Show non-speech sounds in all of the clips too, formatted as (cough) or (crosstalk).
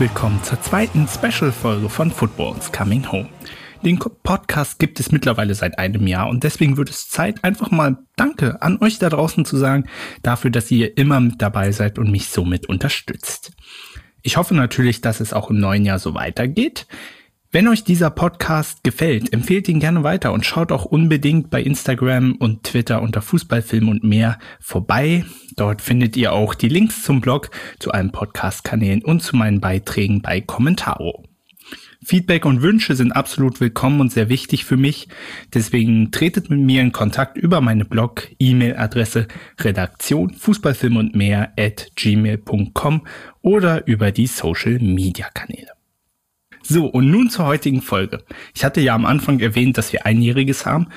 Willkommen zur zweiten Special-Folge von Football's Coming Home. Den Podcast gibt es mittlerweile seit einem Jahr und deswegen wird es Zeit, einfach mal Danke an euch da draußen zu sagen, dafür, dass ihr immer mit dabei seid und mich somit unterstützt. Ich hoffe natürlich, dass es auch im neuen Jahr so weitergeht. Wenn euch dieser Podcast gefällt, empfehlt ihn gerne weiter und schaut auch unbedingt bei Instagram und Twitter unter Fußballfilm und mehr vorbei. Dort findet ihr auch die Links zum Blog, zu allen Podcast-Kanälen und zu meinen Beiträgen bei Kommentaro. Feedback und Wünsche sind absolut willkommen und sehr wichtig für mich. Deswegen tretet mit mir in Kontakt über meine Blog, E-Mail-Adresse Redaktion Fußballfilm und mehr at gmail.com oder über die Social Media Kanäle. So, und nun zur heutigen Folge. Ich hatte ja am Anfang erwähnt, dass wir einjähriges haben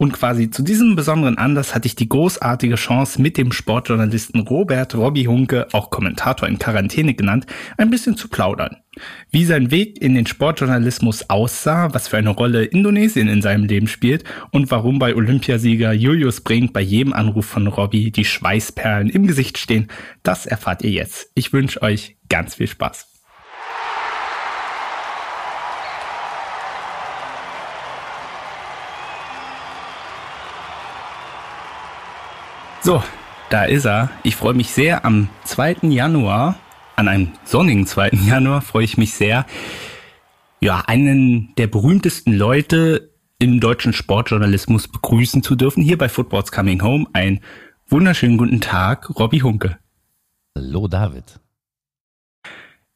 und quasi zu diesem besonderen Anlass hatte ich die großartige Chance, mit dem Sportjournalisten Robert Robby Hunke, auch Kommentator in Quarantäne genannt, ein bisschen zu plaudern. Wie sein Weg in den Sportjournalismus aussah, was für eine Rolle Indonesien in seinem Leben spielt und warum bei Olympiasieger Julius Brink bei jedem Anruf von Robby die Schweißperlen im Gesicht stehen, das erfahrt ihr jetzt. Ich wünsche euch ganz viel Spaß. So, da ist er. Ich freue mich sehr am 2. Januar, an einem sonnigen 2. Januar freue ich mich sehr, ja, einen der berühmtesten Leute im deutschen Sportjournalismus begrüßen zu dürfen, hier bei Football's Coming Home. Ein wunderschönen guten Tag, Robby Hunke. Hallo David.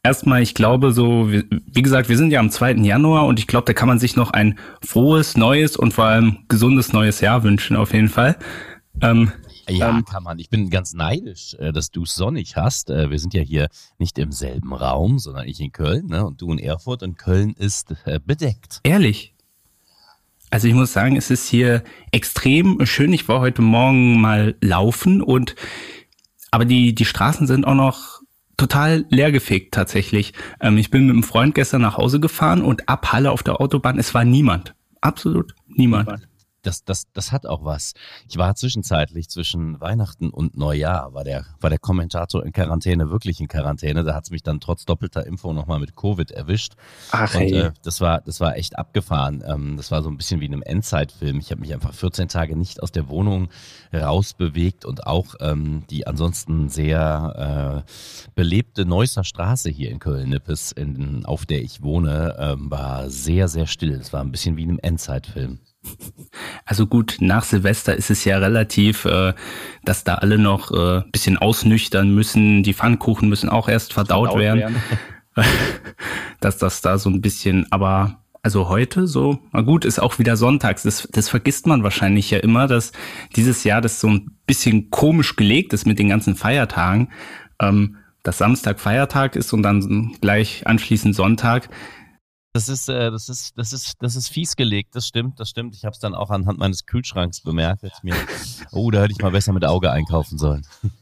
Erstmal, ich glaube so, wie gesagt, wir sind ja am 2. Januar und ich glaube, da kann man sich noch ein frohes, neues und vor allem gesundes neues Jahr wünschen, auf jeden Fall. Ähm, ja, ähm, kann man. Ich bin ganz neidisch, äh, dass du es sonnig hast. Äh, wir sind ja hier nicht im selben Raum, sondern ich in Köln ne? und du in Erfurt und Köln ist äh, bedeckt. Ehrlich? Also ich muss sagen, es ist hier extrem schön. Ich war heute Morgen mal laufen und aber die, die Straßen sind auch noch total leergefegt tatsächlich. Ähm, ich bin mit einem Freund gestern nach Hause gefahren und ab Halle auf der Autobahn, es war niemand. Absolut niemand. niemand das, das, das hat auch was. Ich war zwischenzeitlich zwischen Weihnachten und Neujahr, war der, war der Kommentator in Quarantäne, wirklich in Quarantäne. Da hat es mich dann trotz doppelter Impfung nochmal mit Covid erwischt. Ach, und äh, das war, das war echt abgefahren. Ähm, das war so ein bisschen wie in einem Endzeitfilm. Ich habe mich einfach 14 Tage nicht aus der Wohnung rausbewegt und auch ähm, die ansonsten sehr äh, belebte Neusser Straße hier in Köln-Nippes, auf der ich wohne, ähm, war sehr, sehr still. Es war ein bisschen wie in einem Endzeitfilm. Also gut, nach Silvester ist es ja relativ, äh, dass da alle noch äh, bisschen ausnüchtern müssen. Die Pfannkuchen müssen auch erst verdaut, verdaut werden. werden. (laughs) dass das da so ein bisschen, aber also heute so, na gut, ist auch wieder sonntags. Das, das vergisst man wahrscheinlich ja immer, dass dieses Jahr das so ein bisschen komisch gelegt ist mit den ganzen Feiertagen. Ähm, dass Samstag Feiertag ist und dann gleich anschließend Sonntag. Das ist, äh, das ist, das ist, das ist fies gelegt. Das stimmt, das stimmt. Ich habe es dann auch anhand meines Kühlschranks bemerkt. Mir, (laughs) oh, da hätte ich mal besser mit Auge einkaufen sollen. (laughs)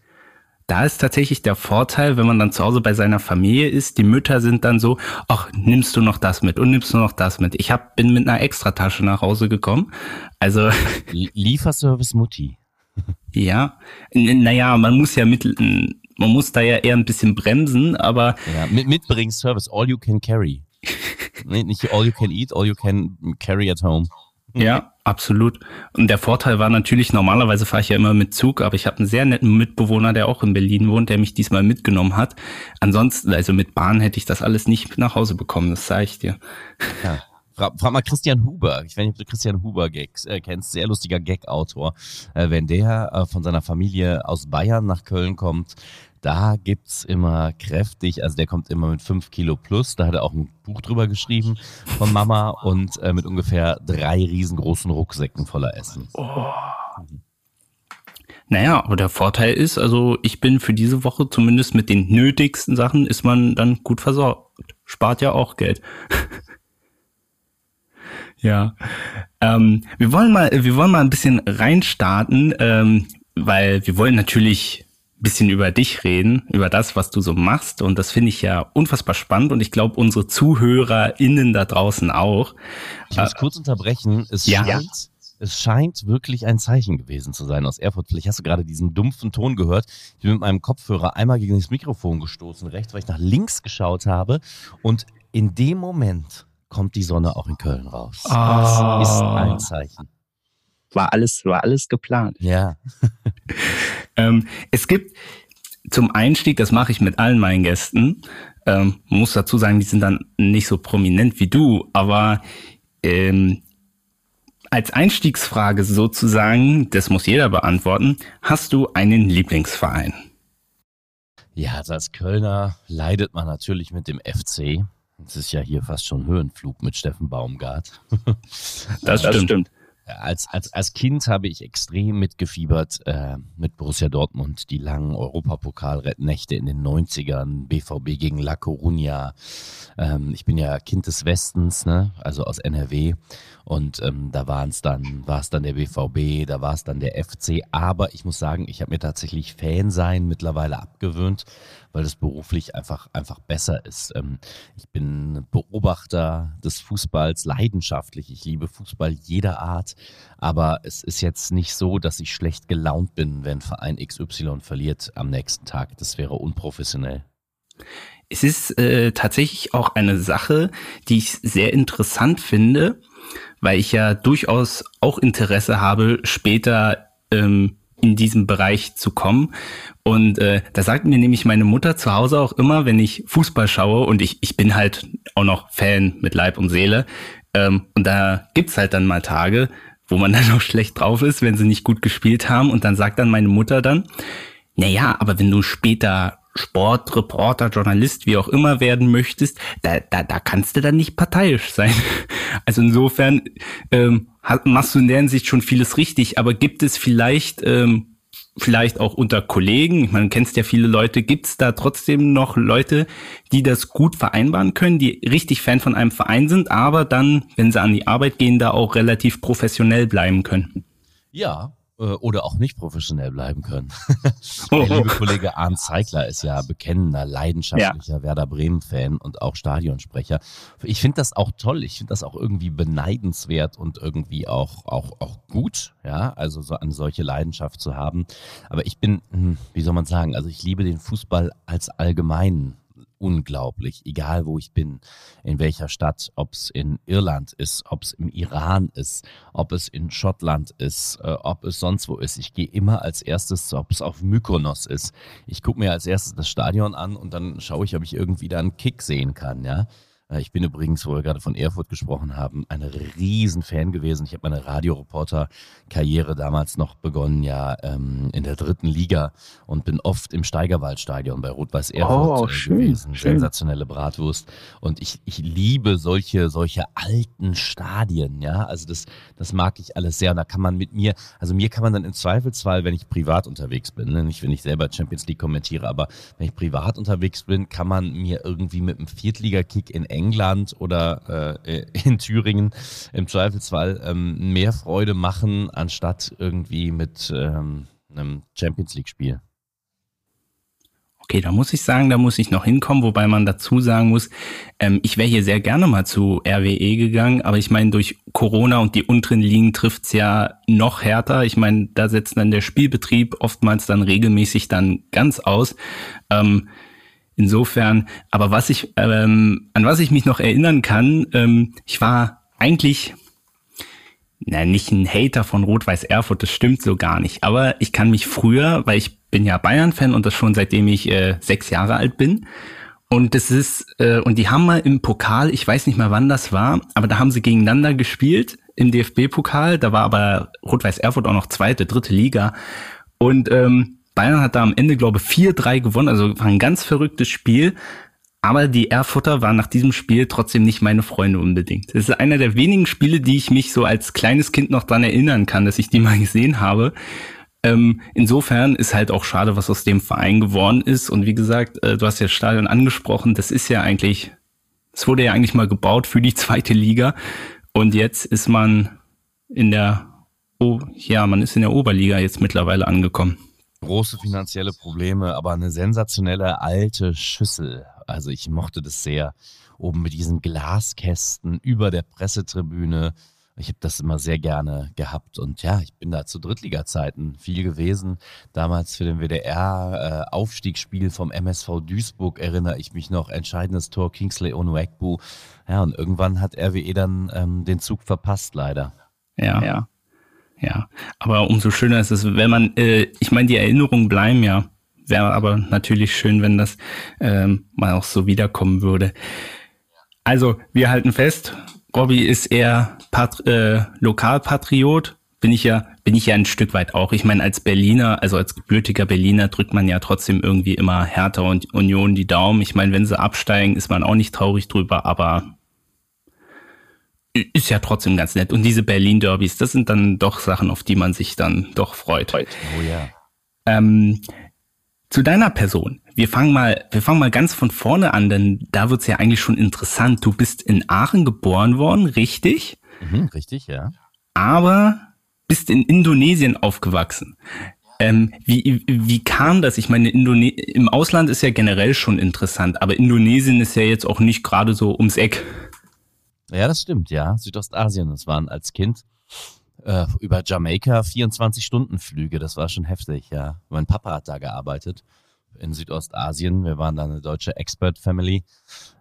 Da ist tatsächlich der Vorteil, wenn man dann zu Hause bei seiner Familie ist, die Mütter sind dann so, ach, nimmst du noch das mit und nimmst du noch das mit. Ich hab, bin mit einer Extratasche nach Hause gekommen. Also. (laughs) Lieferservice Mutti. Ja, naja, man muss ja mit, man muss da ja eher ein bisschen bremsen, aber. Ja, mit, Mitbringservice, all you can carry. Nee, nicht all you can eat, all you can carry at home. Ja, absolut. Und der Vorteil war natürlich, normalerweise fahre ich ja immer mit Zug, aber ich habe einen sehr netten Mitbewohner, der auch in Berlin wohnt, der mich diesmal mitgenommen hat. Ansonsten, also mit Bahn hätte ich das alles nicht nach Hause bekommen, das sage ich dir. Ja. Frag, frag, mal Christian Huber. Ich weiß nicht, ob du Christian Huber Gags äh, kennst. Sehr lustiger Gag-Autor. Äh, wenn der äh, von seiner Familie aus Bayern nach Köln kommt, da gibt's immer kräftig, also der kommt immer mit fünf Kilo plus, da hat er auch ein Buch drüber geschrieben von Mama und äh, mit ungefähr drei riesengroßen Rucksäcken voller Essen. Oh. Naja, aber der Vorteil ist, also ich bin für diese Woche zumindest mit den nötigsten Sachen ist man dann gut versorgt. Spart ja auch Geld. (laughs) ja. Ähm, wir wollen mal, wir wollen mal ein bisschen reinstarten, ähm, weil wir wollen natürlich bisschen über dich reden, über das, was du so machst. Und das finde ich ja unfassbar spannend. Und ich glaube, unsere ZuhörerInnen da draußen auch. Ich muss äh, kurz unterbrechen. Es ja. scheint, es scheint wirklich ein Zeichen gewesen zu sein aus Erfurt. Vielleicht hast du gerade diesen dumpfen Ton gehört. Ich bin mit meinem Kopfhörer einmal gegen das Mikrofon gestoßen, rechts, weil ich nach links geschaut habe. Und in dem Moment kommt die Sonne auch in Köln raus. Ah. Das ist ein Zeichen. War alles, war alles geplant. Ja. (laughs) ähm, es gibt zum Einstieg, das mache ich mit allen meinen Gästen, ähm, muss dazu sagen, die sind dann nicht so prominent wie du, aber ähm, als Einstiegsfrage sozusagen, das muss jeder beantworten, hast du einen Lieblingsverein? Ja, also als Kölner leidet man natürlich mit dem FC. Es ist ja hier fast schon Höhenflug mit Steffen Baumgart. das, das stimmt. Als, als, als Kind habe ich extrem mitgefiebert äh, mit Borussia Dortmund, die langen Europapokalnächte in den 90ern, BVB gegen La Coruña. Ähm, ich bin ja Kind des Westens, ne? also aus NRW. Und ähm, da waren es dann, war es dann der BVB, da war es dann der FC. Aber ich muss sagen, ich habe mir tatsächlich Fansein mittlerweile abgewöhnt, weil es beruflich einfach, einfach besser ist. Ähm, ich bin Beobachter des Fußballs leidenschaftlich. Ich liebe Fußball jeder Art. Aber es ist jetzt nicht so, dass ich schlecht gelaunt bin, wenn Verein XY verliert am nächsten Tag. Das wäre unprofessionell. Es ist äh, tatsächlich auch eine Sache, die ich sehr interessant finde weil ich ja durchaus auch Interesse habe, später ähm, in diesem Bereich zu kommen. Und äh, da sagt mir nämlich meine Mutter zu Hause auch immer, wenn ich Fußball schaue und ich, ich bin halt auch noch Fan mit Leib und Seele. Ähm, und da gibt's halt dann mal Tage, wo man (laughs) dann auch schlecht drauf ist, wenn sie nicht gut gespielt haben. Und dann sagt dann meine Mutter dann, na ja, aber wenn du später Sportreporter, Journalist, wie auch immer werden möchtest, da, da, da kannst du dann nicht parteiisch sein. Also insofern ähm, machst du in der Hinsicht schon vieles richtig, aber gibt es vielleicht, ähm, vielleicht auch unter Kollegen, ich meine, kennst ja viele Leute, gibt es da trotzdem noch Leute, die das gut vereinbaren können, die richtig Fan von einem Verein sind, aber dann, wenn sie an die Arbeit gehen, da auch relativ professionell bleiben können? Ja, oder auch nicht professionell bleiben können. (laughs) Der liebe (laughs) Kollege Arndt Zeigler ist ja bekennender, leidenschaftlicher ja. Werder Bremen-Fan und auch Stadionsprecher. Ich finde das auch toll. Ich finde das auch irgendwie beneidenswert und irgendwie auch, auch, auch gut, ja, also so eine solche Leidenschaft zu haben. Aber ich bin, hm, wie soll man sagen, also ich liebe den Fußball als allgemeinen unglaublich, egal wo ich bin, in welcher Stadt, ob es in Irland ist, ob es im Iran ist, ob es in Schottland ist, äh, ob es sonst wo ist. Ich gehe immer als erstes, ob es auf Mykonos ist. Ich gucke mir als erstes das Stadion an und dann schaue ich, ob ich irgendwie da einen Kick sehen kann, ja. Äh, ich bin übrigens, wo wir gerade von Erfurt gesprochen haben, ein Riesenfan gewesen. Ich habe meine Radioreporter-Karriere damals noch begonnen, ja, ähm, in der dritten Liga und bin oft im Steigerwaldstadion bei Rot-Weiß Erfurt oh, schön, gewesen. Schön. Sensationelle Bratwurst. Und ich, ich liebe solche, solche alten Stadien, ja. Also das, das mag ich alles sehr. Und da kann man mit mir, also mir kann man dann im Zweifelsfall, wenn ich privat unterwegs bin, ne, nicht wenn ich selber Champions League kommentiere, aber wenn ich privat unterwegs bin, kann man mir irgendwie mit einem Viertligakick in England England oder äh, in Thüringen im Zweifelsfall ähm, mehr Freude machen, anstatt irgendwie mit ähm, einem Champions League-Spiel. Okay, da muss ich sagen, da muss ich noch hinkommen, wobei man dazu sagen muss, ähm, ich wäre hier sehr gerne mal zu RWE gegangen, aber ich meine, durch Corona und die unteren Ligen trifft's ja noch härter. Ich meine, da setzt dann der Spielbetrieb oftmals dann regelmäßig dann ganz aus. Ähm, Insofern, aber was ich, ähm, an was ich mich noch erinnern kann, ähm, ich war eigentlich, na, nicht ein Hater von Rot-Weiß Erfurt, das stimmt so gar nicht. Aber ich kann mich früher, weil ich bin ja Bayern-Fan und das schon seitdem ich äh, sechs Jahre alt bin. Und das ist, äh, und die haben mal im Pokal, ich weiß nicht mal wann das war, aber da haben sie gegeneinander gespielt im DFB-Pokal. Da war aber Rot-Weiß Erfurt auch noch zweite, dritte Liga. Und ähm, Bayern hat da am Ende, glaube ich, 4-3 gewonnen, also war ein ganz verrücktes Spiel. Aber die Erfurter waren nach diesem Spiel trotzdem nicht meine Freunde unbedingt. Das ist einer der wenigen Spiele, die ich mich so als kleines Kind noch dran erinnern kann, dass ich die (laughs) mal gesehen habe. Ähm, insofern ist halt auch schade, was aus dem Verein geworden ist. Und wie gesagt, äh, du hast ja Stadion angesprochen, das ist ja eigentlich, es wurde ja eigentlich mal gebaut für die (laughs) zweite Liga. Und jetzt ist man in der, oh, ja, man ist in der Oberliga jetzt mittlerweile angekommen große finanzielle Probleme, aber eine sensationelle alte Schüssel. Also ich mochte das sehr. Oben mit diesen Glaskästen über der Pressetribüne Ich habe das immer sehr gerne gehabt und ja, ich bin da zu Drittliga-Zeiten viel gewesen. Damals für den WDR äh, Aufstiegsspiel vom MSV Duisburg erinnere ich mich noch, entscheidendes Tor Kingsley Onuekbu. Ja, und irgendwann hat RWE dann ähm, den Zug verpasst, leider. Ja, ja. Ja, aber umso schöner ist es, wenn man, äh, ich meine, die Erinnerungen bleiben ja. Wäre aber natürlich schön, wenn das ähm, mal auch so wiederkommen würde. Also, wir halten fest, Robby ist eher Pat äh, Lokalpatriot. Bin ich ja, bin ich ja ein Stück weit auch. Ich meine, als Berliner, also als gebürtiger Berliner drückt man ja trotzdem irgendwie immer Hertha und Union die Daumen. Ich meine, wenn sie absteigen, ist man auch nicht traurig drüber, aber ist ja trotzdem ganz nett. Und diese Berlin-Derbys, das sind dann doch Sachen, auf die man sich dann doch freut. Oh ja. Ähm, zu deiner Person. Wir fangen mal, wir fangen mal ganz von vorne an, denn da wird's ja eigentlich schon interessant. Du bist in Aachen geboren worden, richtig? Mhm, richtig, ja. Aber bist in Indonesien aufgewachsen. Ähm, wie, wie kam das? Ich meine, Indone im Ausland ist ja generell schon interessant, aber Indonesien ist ja jetzt auch nicht gerade so ums Eck. Ja, das stimmt, ja. Südostasien, das waren als Kind äh, über Jamaika 24-Stunden-Flüge, das war schon heftig, ja. Mein Papa hat da gearbeitet in Südostasien. Wir waren da eine deutsche Expert-Family.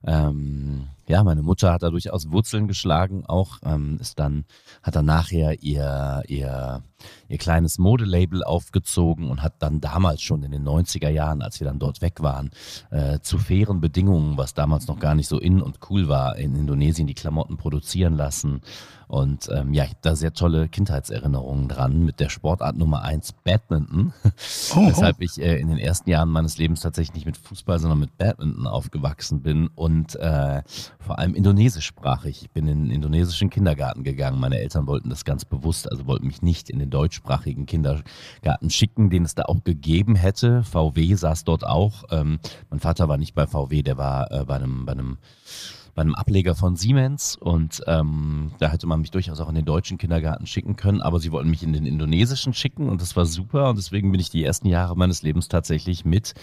Ähm, ja, meine Mutter hat da durchaus Wurzeln geschlagen, auch ähm, ist dann, hat dann nachher ihr, ihr, ihr kleines Modelabel aufgezogen und hat dann damals schon in den 90er Jahren, als wir dann dort weg waren, äh, zu fairen Bedingungen, was damals noch gar nicht so in und cool war, in Indonesien die Klamotten produzieren lassen. Und ähm, ja, ich habe da sehr tolle Kindheitserinnerungen dran mit der Sportart Nummer eins Badminton. Oh, Weshalb oh. ich äh, in den ersten Jahren meines Lebens tatsächlich nicht mit Fußball, sondern mit Badminton aufgewachsen bin und äh, vor allem indonesischsprachig. Ich bin in den indonesischen Kindergarten gegangen. Meine Eltern wollten das ganz bewusst, also wollten mich nicht in den deutschsprachigen Kindergarten schicken, den es da auch gegeben hätte. VW saß dort auch. Ähm, mein Vater war nicht bei VW, der war äh, bei einem, bei einem bei einem Ableger von Siemens und ähm, da hätte man mich durchaus auch in den deutschen Kindergarten schicken können, aber sie wollten mich in den indonesischen schicken und das war super und deswegen bin ich die ersten Jahre meines Lebens tatsächlich mit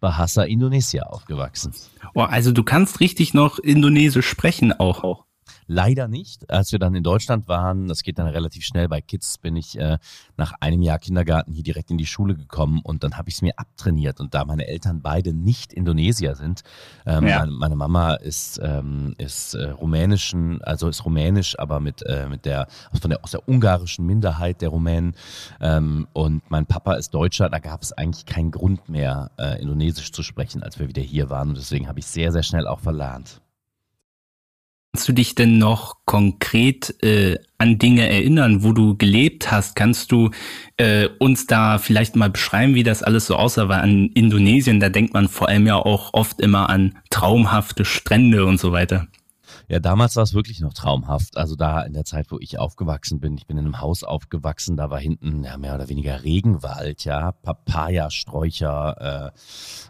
Bahasa Indonesia aufgewachsen. Oh, also du kannst richtig noch Indonesisch sprechen auch. Leider nicht. Als wir dann in Deutschland waren, das geht dann relativ schnell, bei Kids bin ich äh, nach einem Jahr Kindergarten hier direkt in die Schule gekommen und dann habe ich es mir abtrainiert. Und da meine Eltern beide nicht Indonesier sind, ähm, ja. meine, meine, Mama ist, ähm, ist äh, rumänischen, also ist rumänisch, aber mit, äh, mit der, von der, aus der ungarischen Minderheit der Rumänen ähm, und mein Papa ist Deutscher, da gab es eigentlich keinen Grund mehr, äh, Indonesisch zu sprechen, als wir wieder hier waren. Und deswegen habe ich sehr, sehr schnell auch verlernt. Kannst du dich denn noch konkret äh, an Dinge erinnern, wo du gelebt hast? Kannst du äh, uns da vielleicht mal beschreiben, wie das alles so aussah? Weil an Indonesien, da denkt man vor allem ja auch oft immer an traumhafte Strände und so weiter. Ja, damals war es wirklich noch traumhaft. Also da in der Zeit, wo ich aufgewachsen bin, ich bin in einem Haus aufgewachsen, da war hinten ja, mehr oder weniger Regenwald, ja, Papayasträucher,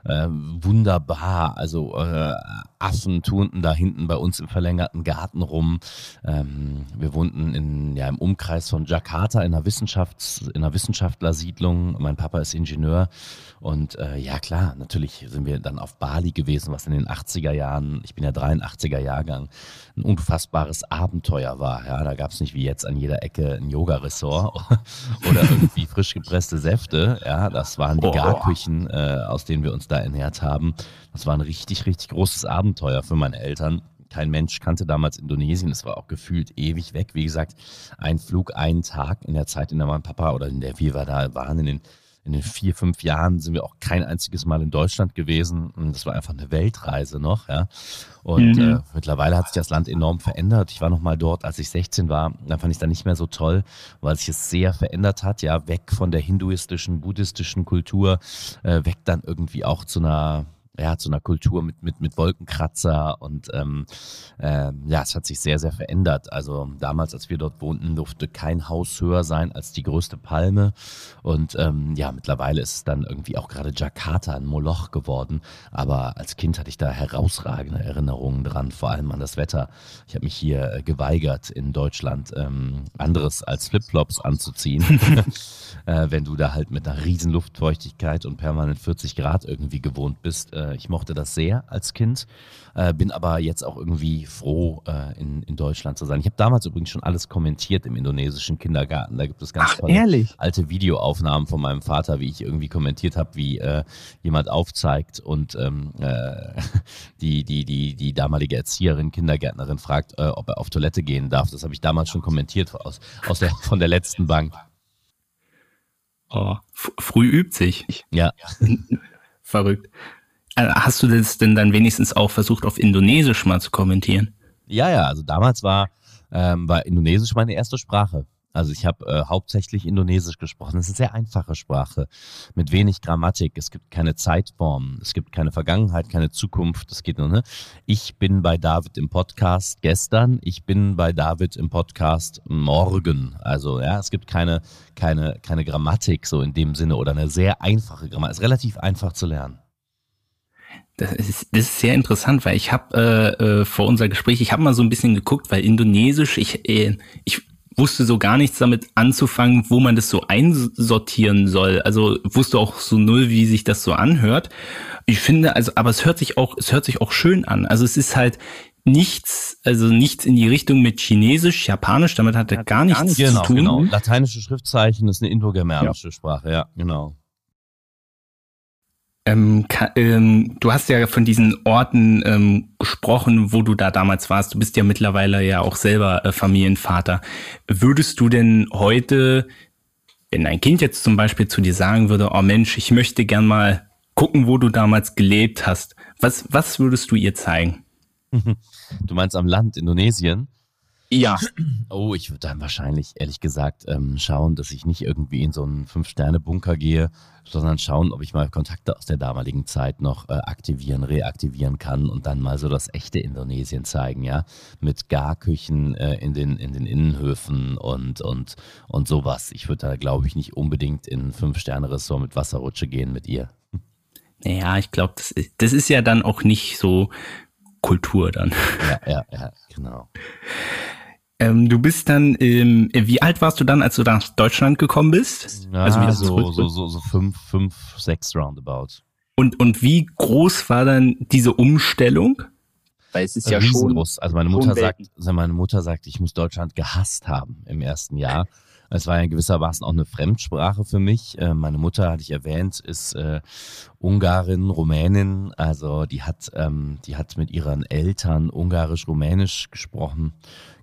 äh, äh, wunderbar. Also äh, Affen turnten da hinten bei uns im verlängerten Garten rum. Ähm, wir wohnten in, ja, im Umkreis von Jakarta in einer, Wissenschafts-, in einer Wissenschaftlersiedlung. Mein Papa ist Ingenieur. Und äh, ja klar, natürlich sind wir dann auf Bali gewesen, was in den 80er Jahren, ich bin ja 83er Jahrgang, ein unfassbares Abenteuer war. Ja, da gab es nicht wie jetzt an jeder Ecke ein Yoga-Ressort (laughs) oder irgendwie frisch gepresste Säfte. Ja, das waren die. Garküchen, äh, aus denen wir uns da ernährt haben. Das war ein richtig, richtig großes Abenteuer für meine Eltern kein Mensch kannte damals Indonesien. Es war auch gefühlt ewig weg. Wie gesagt, ein Flug, einen Tag in der Zeit, in der mein Papa oder in der wir da waren, in den in den vier, fünf Jahren sind wir auch kein einziges Mal in Deutschland gewesen. Das war einfach eine Weltreise noch, ja. Und mhm. äh, mittlerweile hat sich das Land enorm verändert. Ich war noch mal dort, als ich 16 war. Da fand ich es dann nicht mehr so toll, weil sich es sehr verändert hat. Ja, weg von der hinduistischen, buddhistischen Kultur, äh, weg dann irgendwie auch zu einer ja, zu einer Kultur mit, mit, mit Wolkenkratzer und ähm, äh, ja, es hat sich sehr, sehr verändert. Also damals, als wir dort wohnten, durfte kein Haus höher sein als die größte Palme und ähm, ja, mittlerweile ist es dann irgendwie auch gerade Jakarta ein Moloch geworden, aber als Kind hatte ich da herausragende Erinnerungen dran, vor allem an das Wetter. Ich habe mich hier äh, geweigert, in Deutschland ähm, anderes als Flipflops anzuziehen, (laughs) äh, wenn du da halt mit einer riesen Luftfeuchtigkeit und permanent 40 Grad irgendwie gewohnt bist, äh, äh, ich mochte das sehr als Kind, äh, bin aber jetzt auch irgendwie froh, äh, in, in Deutschland zu sein. Ich habe damals übrigens schon alles kommentiert im indonesischen Kindergarten. Da gibt es ganz Ach, tolle alte Videoaufnahmen von meinem Vater, wie ich irgendwie kommentiert habe, wie äh, jemand aufzeigt und ähm, äh, (laughs) die, die, die, die damalige Erzieherin, Kindergärtnerin fragt, äh, ob er auf Toilette gehen darf. Das habe ich damals schon kommentiert aus, aus der, von der letzten Bank. Oh, früh übt sich. Ja. (laughs) Verrückt. Äh, hast du das denn dann wenigstens auch versucht, auf Indonesisch mal zu kommentieren? Ja, ja, also damals war, ähm, war Indonesisch meine erste Sprache. Also ich habe äh, hauptsächlich Indonesisch gesprochen. Es ist eine sehr einfache Sprache mit wenig Grammatik. Es gibt keine Zeitform, es gibt keine Vergangenheit, keine Zukunft. Es geht nur. Ne? Ich bin bei David im Podcast gestern. Ich bin bei David im Podcast morgen. Also ja, es gibt keine keine keine Grammatik so in dem Sinne oder eine sehr einfache Grammatik. Es ist relativ einfach zu lernen. Das ist, das ist sehr interessant, weil ich habe äh, äh, vor unser Gespräch, ich habe mal so ein bisschen geguckt, weil Indonesisch, ich, äh, ich wusste so gar nichts damit anzufangen, wo man das so einsortieren soll. Also wusste auch so null, wie sich das so anhört. Ich finde, also, aber es hört sich auch, es hört sich auch schön an. Also es ist halt nichts, also nichts in die Richtung mit Chinesisch, Japanisch, damit hat er gar nichts genau, zu tun. Genau. Lateinische Schriftzeichen ist eine indogermanische ja. Sprache, ja, genau. Ähm, ähm, du hast ja von diesen Orten ähm, gesprochen, wo du da damals warst. Du bist ja mittlerweile ja auch selber äh, Familienvater. Würdest du denn heute, wenn dein Kind jetzt zum Beispiel zu dir sagen würde, oh Mensch, ich möchte gern mal gucken, wo du damals gelebt hast, was, was würdest du ihr zeigen? (laughs) Du meinst am Land Indonesien? Ja. Oh, ich würde dann wahrscheinlich, ehrlich gesagt, ähm, schauen, dass ich nicht irgendwie in so einen Fünf-Sterne-Bunker gehe, sondern schauen, ob ich mal Kontakte aus der damaligen Zeit noch äh, aktivieren, reaktivieren kann und dann mal so das echte Indonesien zeigen, ja. Mit Garküchen äh, in, den, in den Innenhöfen und, und, und sowas. Ich würde da, glaube ich, nicht unbedingt in ein Fünf-Sterne-Ressort mit Wasserrutsche gehen mit ihr. Naja, ich glaube, das ist, das ist ja dann auch nicht so Kultur dann. Ja, ja, ja, genau. Ähm, du bist dann, ähm, wie alt warst du dann, als du nach Deutschland gekommen bist? Ja, also wieder so, so, so, so fünf, fünf, sechs roundabout. Und, und wie groß war dann diese Umstellung? Weil es ist ja schon. Also meine Mutter sagt, also meine Mutter sagt, ich muss Deutschland gehasst haben im ersten Jahr. (laughs) Es war ja in gewissermaßen auch eine Fremdsprache für mich. Äh, meine Mutter, hatte ich erwähnt, ist äh, Ungarin, Rumänin. Also die hat, ähm, die hat mit ihren Eltern Ungarisch-Rumänisch gesprochen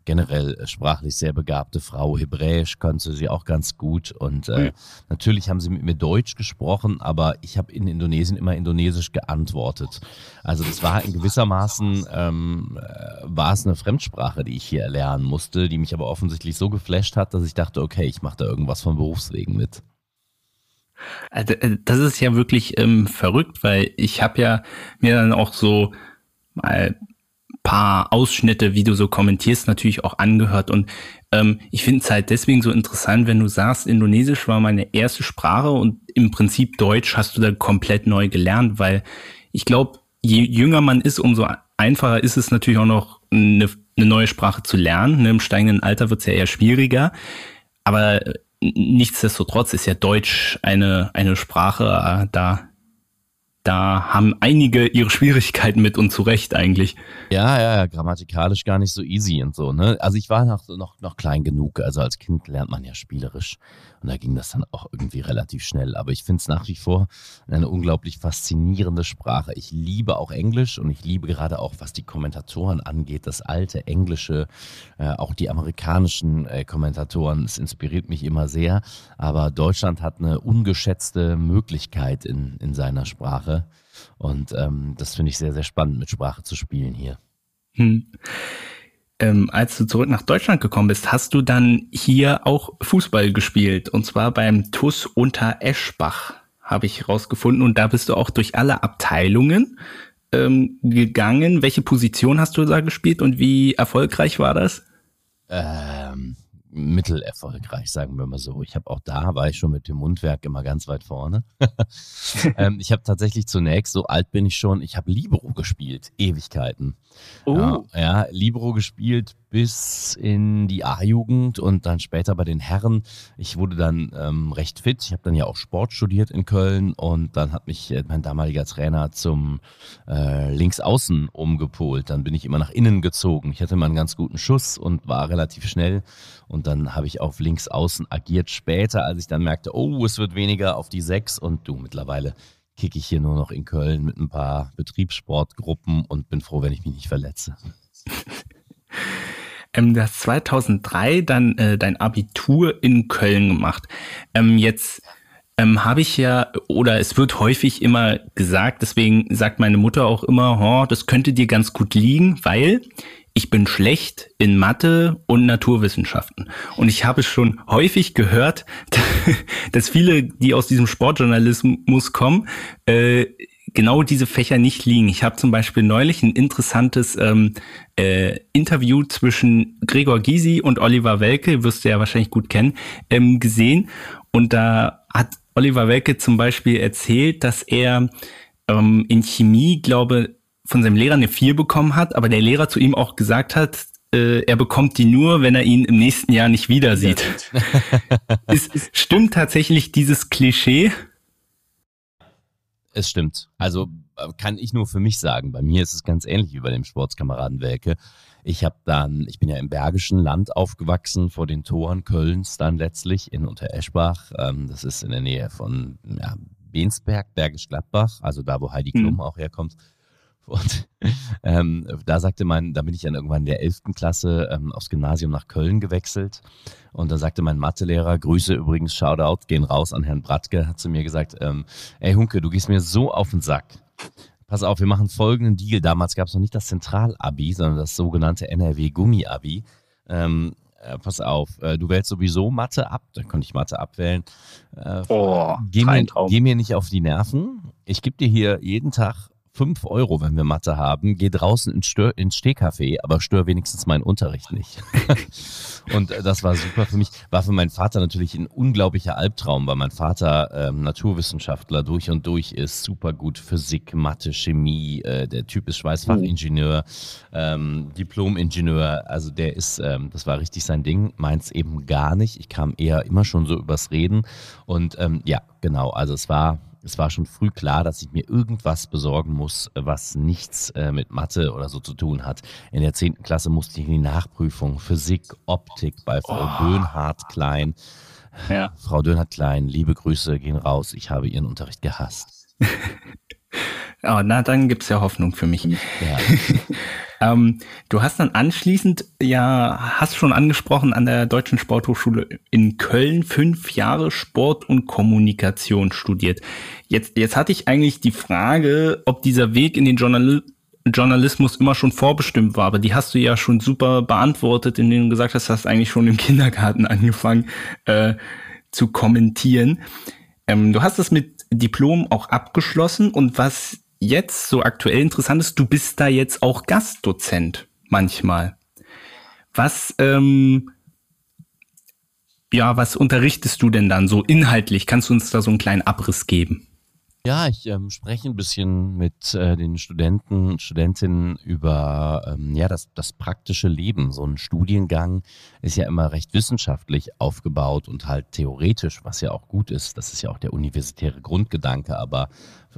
generell äh, sprachlich sehr begabte Frau. Hebräisch konnte sie auch ganz gut. Und äh, mhm. natürlich haben sie mit mir Deutsch gesprochen, aber ich habe in Indonesien immer Indonesisch geantwortet. Also das war in gewissermaßen, ähm, äh, war es eine Fremdsprache, die ich hier erlernen musste, die mich aber offensichtlich so geflasht hat, dass ich dachte, okay, ich mache da irgendwas von Berufswegen mit. Also, äh, das ist ja wirklich ähm, verrückt, weil ich habe ja mir dann auch so mal paar Ausschnitte, wie du so kommentierst, natürlich auch angehört. Und ähm, ich finde es halt deswegen so interessant, wenn du sagst, Indonesisch war meine erste Sprache und im Prinzip Deutsch hast du da komplett neu gelernt, weil ich glaube, je jünger man ist, umso einfacher ist es natürlich auch noch eine, eine neue Sprache zu lernen. Ne? Im steigenden Alter wird es ja eher schwieriger. Aber nichtsdestotrotz ist ja Deutsch eine, eine Sprache, äh, da da haben einige ihre Schwierigkeiten mit und zu Recht eigentlich. Ja, ja, ja, grammatikalisch gar nicht so easy und so, ne? Also ich war noch, noch, noch klein genug. Also als Kind lernt man ja spielerisch. Und da ging das dann auch irgendwie relativ schnell. Aber ich finde es nach wie vor eine unglaublich faszinierende Sprache. Ich liebe auch Englisch und ich liebe gerade auch, was die Kommentatoren angeht, das alte Englische, äh, auch die amerikanischen äh, Kommentatoren. Es inspiriert mich immer sehr. Aber Deutschland hat eine ungeschätzte Möglichkeit in, in seiner Sprache. Und ähm, das finde ich sehr, sehr spannend, mit Sprache zu spielen hier. Hm ähm, als du zurück nach Deutschland gekommen bist, hast du dann hier auch Fußball gespielt. Und zwar beim TUS unter Eschbach, habe ich rausgefunden. Und da bist du auch durch alle Abteilungen ähm, gegangen. Welche Position hast du da gespielt und wie erfolgreich war das? Ähm, mittelerfolgreich, sagen wir mal so. Ich habe auch da, war ich schon mit dem Mundwerk immer ganz weit vorne. (laughs) ähm, ich habe tatsächlich zunächst, so alt bin ich schon, ich habe Libero gespielt, Ewigkeiten. Oh. Ja, ja, Libero gespielt, bis in die A-Jugend und dann später bei den Herren. Ich wurde dann ähm, recht fit. Ich habe dann ja auch Sport studiert in Köln und dann hat mich äh, mein damaliger Trainer zum äh, Linksaußen umgepolt. Dann bin ich immer nach innen gezogen. Ich hatte mal einen ganz guten Schuss und war relativ schnell. Und dann habe ich auf Linksaußen agiert. Später, als ich dann merkte, oh, es wird weniger auf die Sechs und du mittlerweile kicke ich hier nur noch in Köln mit ein paar Betriebssportgruppen und bin froh, wenn ich mich nicht verletze. (laughs) Ähm, du hast 2003 dann äh, dein Abitur in Köln gemacht. Ähm, jetzt ähm, habe ich ja, oder es wird häufig immer gesagt, deswegen sagt meine Mutter auch immer, oh, das könnte dir ganz gut liegen, weil ich bin schlecht in Mathe und Naturwissenschaften. Und ich habe schon häufig gehört, (laughs) dass viele, die aus diesem Sportjournalismus kommen, äh, genau diese Fächer nicht liegen. Ich habe zum Beispiel neulich ein interessantes ähm, äh, Interview zwischen Gregor Gysi und Oliver Welke, wirst du ja wahrscheinlich gut kennen, ähm, gesehen. Und da hat Oliver Welke zum Beispiel erzählt, dass er ähm, in Chemie, glaube von seinem Lehrer eine 4 bekommen hat, aber der Lehrer zu ihm auch gesagt hat, äh, er bekommt die nur, wenn er ihn im nächsten Jahr nicht wieder sieht. es (laughs) stimmt tatsächlich dieses Klischee? Es stimmt. Also äh, kann ich nur für mich sagen. Bei mir ist es ganz ähnlich wie bei dem Sportskameraden Welke. Ich habe dann, ich bin ja im Bergischen Land aufgewachsen, vor den Toren Kölns dann letztlich in Untereschbach. Ähm, das ist in der Nähe von ja, Bensberg, Bergisch Gladbach, also da, wo Heidi Klum mhm. auch herkommt. Und (laughs) ähm, da sagte mein, da bin ich dann irgendwann in der 11. Klasse ähm, aufs Gymnasium nach Köln gewechselt. Und da sagte mein Mathelehrer, Grüße übrigens, Shoutout, gehen raus an Herrn Bratke, hat zu mir gesagt, ähm, ey Hunke, du gehst mir so auf den Sack. Pass auf, wir machen folgenden Deal. Damals gab es noch nicht das Zentral-Abi, sondern das sogenannte NRW-Gummi-Abi. Ähm, äh, pass auf, äh, du wählst sowieso Mathe ab, dann konnte ich Mathe abwählen. Äh, oh, geh, mir, geh mir nicht auf die Nerven. Ich gebe dir hier jeden Tag 5 Euro, wenn wir Mathe haben, geh draußen ins, Stör, ins Stehcafé, aber stör wenigstens meinen Unterricht nicht. (laughs) und äh, das war super für mich. War für meinen Vater natürlich ein unglaublicher Albtraum, weil mein Vater ähm, Naturwissenschaftler durch und durch ist, super gut Physik, Mathe, Chemie, äh, der Typ ist Schweißfachingenieur, ähm, Diplomingenieur, also der ist, ähm, das war richtig sein Ding, meins eben gar nicht. Ich kam eher immer schon so übers Reden und ähm, ja, genau, also es war es war schon früh klar, dass ich mir irgendwas besorgen muss, was nichts äh, mit Mathe oder so zu tun hat. In der 10. Klasse musste ich in die Nachprüfung Physik, Optik bei Frau oh. Dönhardt Klein. Ja. Frau Dönhardt Klein, liebe Grüße gehen raus. Ich habe Ihren Unterricht gehasst. (laughs) oh, na, dann gibt's ja Hoffnung für mich. Ja. (laughs) Ähm, du hast dann anschließend, ja, hast schon angesprochen, an der Deutschen Sporthochschule in Köln fünf Jahre Sport und Kommunikation studiert. Jetzt, jetzt hatte ich eigentlich die Frage, ob dieser Weg in den Journal Journalismus immer schon vorbestimmt war, aber die hast du ja schon super beantwortet, indem du gesagt hast, hast eigentlich schon im Kindergarten angefangen äh, zu kommentieren. Ähm, du hast das mit Diplom auch abgeschlossen und was jetzt so aktuell interessant ist, du bist da jetzt auch Gastdozent manchmal. Was, ähm, ja, was unterrichtest du denn dann so inhaltlich? Kannst du uns da so einen kleinen Abriss geben? Ja, ich ähm, spreche ein bisschen mit äh, den Studenten, Studentinnen über ähm, ja, das, das praktische Leben. So ein Studiengang ist ja immer recht wissenschaftlich aufgebaut und halt theoretisch, was ja auch gut ist. Das ist ja auch der universitäre Grundgedanke, aber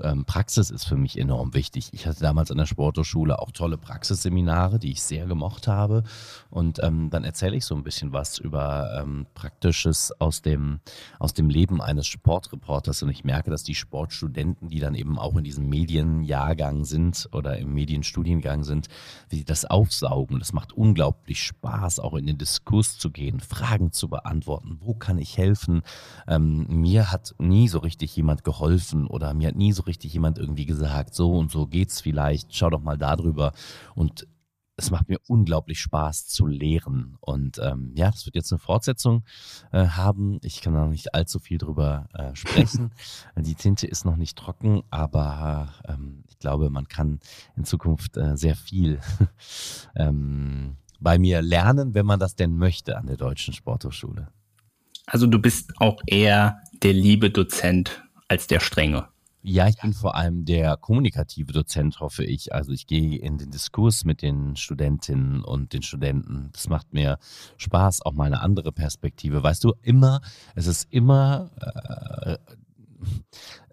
ähm, Praxis ist für mich enorm wichtig. Ich hatte damals an der Sporthochschule auch tolle Praxisseminare, die ich sehr gemocht habe. Und ähm, dann erzähle ich so ein bisschen was über ähm, Praktisches aus dem, aus dem Leben eines Sportreporters. Und ich merke, dass die Sportstudenten, die dann eben auch in diesem Medienjahrgang sind oder im Medienstudiengang sind, wie die das aufsaugen. Das macht unglaublich Spaß, auch in den Diskurs zu gehen, Fragen zu beantworten. Wo kann ich helfen? Ähm, mir hat nie so richtig jemand geholfen oder mir hat nie so richtig jemand irgendwie gesagt, so und so geht's vielleicht, schau doch mal darüber. Und es macht mir unglaublich Spaß zu lehren. Und ähm, ja, das wird jetzt eine Fortsetzung äh, haben. Ich kann noch nicht allzu viel drüber äh, sprechen. (laughs) Die Tinte ist noch nicht trocken, aber ähm, ich glaube, man kann in Zukunft äh, sehr viel (laughs) ähm, bei mir lernen, wenn man das denn möchte an der Deutschen Sporthochschule. Also du bist auch eher der liebe Dozent als der strenge. Ja, ich bin vor allem der kommunikative Dozent, hoffe ich. Also ich gehe in den Diskurs mit den Studentinnen und den Studenten. Das macht mir Spaß, auch mal eine andere Perspektive. Weißt du, immer, es ist immer äh,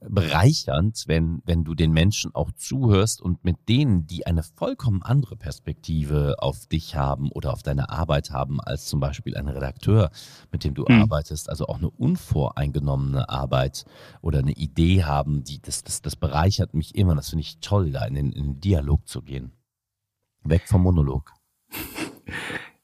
bereichernd, wenn, wenn du den Menschen auch zuhörst und mit denen, die eine vollkommen andere Perspektive auf dich haben oder auf deine Arbeit haben, als zum Beispiel ein Redakteur, mit dem du mhm. arbeitest, also auch eine unvoreingenommene Arbeit oder eine Idee haben, die, das, das, das bereichert mich immer. Das finde ich toll, da in den, in den Dialog zu gehen. Weg vom Monolog.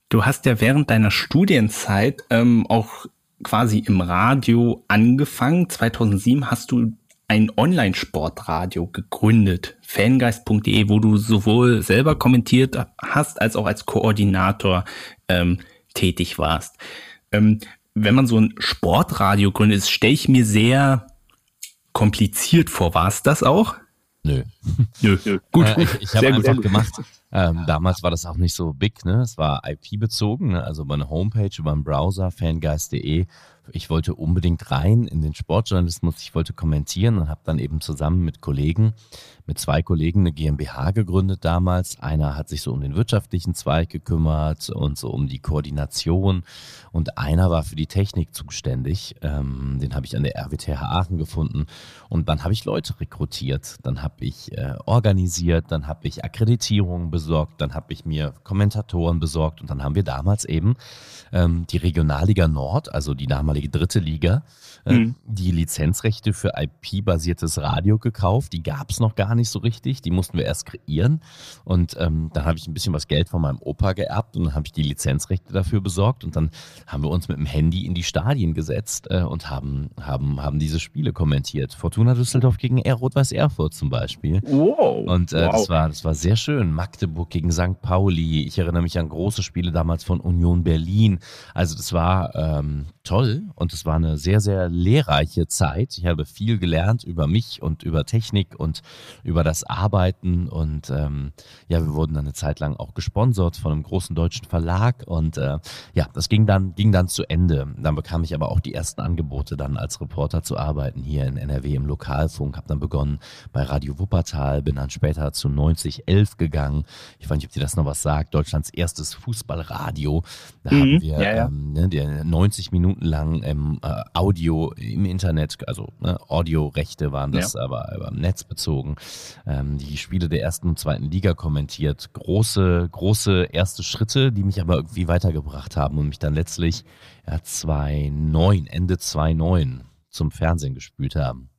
Du hast ja während deiner Studienzeit ähm, auch quasi im Radio angefangen. 2007 hast du ein Online-Sportradio gegründet, fangeist.de, wo du sowohl selber kommentiert hast, als auch als Koordinator ähm, tätig warst. Ähm, wenn man so ein Sportradio gründet, stelle ich mir sehr kompliziert vor. War es das auch? Nö. Nö. Gut. Äh, ich ich habe einfach gut. gemacht. Ähm, damals war das auch nicht so big, ne? Es war IP-bezogen, ne? also über eine Homepage, über einen Browser, fangeist.de ich wollte unbedingt rein in den Sportjournalismus, ich wollte kommentieren und habe dann eben zusammen mit Kollegen, mit zwei Kollegen eine GmbH gegründet damals. Einer hat sich so um den wirtschaftlichen Zweig gekümmert und so um die Koordination und einer war für die Technik zuständig. Ähm, den habe ich an der RWTH Aachen gefunden und dann habe ich Leute rekrutiert, dann habe ich äh, organisiert, dann habe ich Akkreditierungen besorgt, dann habe ich mir Kommentatoren besorgt und dann haben wir damals eben ähm, die Regionalliga Nord, also die damalige dritte Liga, äh, mhm. die Lizenzrechte für IP-basiertes Radio gekauft. Die gab es noch gar nicht so richtig, die mussten wir erst kreieren. Und ähm, dann habe ich ein bisschen was Geld von meinem Opa geerbt und dann habe ich die Lizenzrechte dafür besorgt und dann haben wir uns mit dem Handy in die Stadien gesetzt äh, und haben, haben, haben diese Spiele kommentiert. Fortuna Düsseldorf gegen Rot-Weiß Erfurt zum Beispiel. Wow. Und äh, wow. das, war, das war sehr schön. Magdeburg gegen St. Pauli. Ich erinnere mich an große Spiele damals von Union Berlin. Also das war ähm, toll und es war eine sehr, sehr lehrreiche Zeit. Ich habe viel gelernt über mich und über Technik und über das Arbeiten und ähm, ja, wir wurden dann eine Zeit lang auch gesponsert von einem großen deutschen Verlag und äh, ja, das ging dann, ging dann zu Ende. Dann bekam ich aber auch die ersten Angebote dann als Reporter zu arbeiten hier in NRW im Lokalfunk, habe dann begonnen bei Radio Wuppertal, bin dann später zu 9011 gegangen. Ich weiß nicht, ob dir das noch was sagt, Deutschlands erstes Fußballradio. Da mhm, haben wir ja, ja. Ähm, ne, 90 Minuten lang ähm, äh, Audio im Internet, also ne, Audiorechte waren das, ja. aber über Netz bezogen, ähm, die Spiele der ersten und zweiten Liga kommentiert. Große, große erste Schritte, die mich aber irgendwie weitergebracht haben und mich dann letztlich ja, 2009, Ende 2009 zum Fernsehen gespült haben.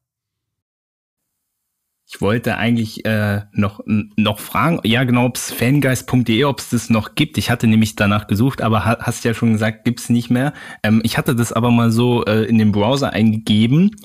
Ich wollte eigentlich äh, noch, noch fragen, ja genau, ob es fangeist.de, ob es das noch gibt. Ich hatte nämlich danach gesucht, aber hast ja schon gesagt, gibt's nicht mehr. Ähm, ich hatte das aber mal so äh, in den Browser eingegeben.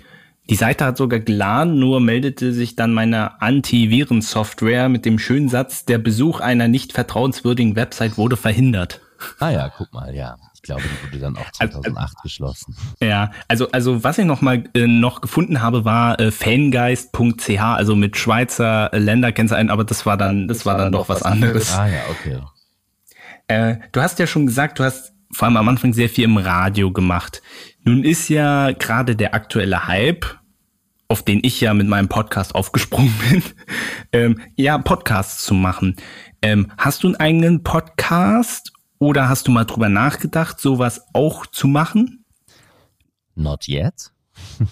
Die Seite hat sogar geladen, nur meldete sich dann meine Antivirensoftware mit dem schönen Satz, der Besuch einer nicht vertrauenswürdigen Website wurde verhindert. Ah ja, guck mal, ja glaube, die wurde dann auch 2008 also, geschlossen. Ja, also, also was ich noch mal äh, noch gefunden habe, war äh, fangeist.ch, also mit Schweizer äh, Länderkennzeichen, aber das war dann, das, das war dann doch was anderes. Ah ja, okay. Äh, du hast ja schon gesagt, du hast vor allem am Anfang sehr viel im Radio gemacht. Nun ist ja gerade der aktuelle Hype, auf den ich ja mit meinem Podcast aufgesprungen (laughs) bin, ähm, ja, Podcasts zu machen. Ähm, hast du einen eigenen Podcast oder hast du mal drüber nachgedacht, sowas auch zu machen? Not yet. (laughs)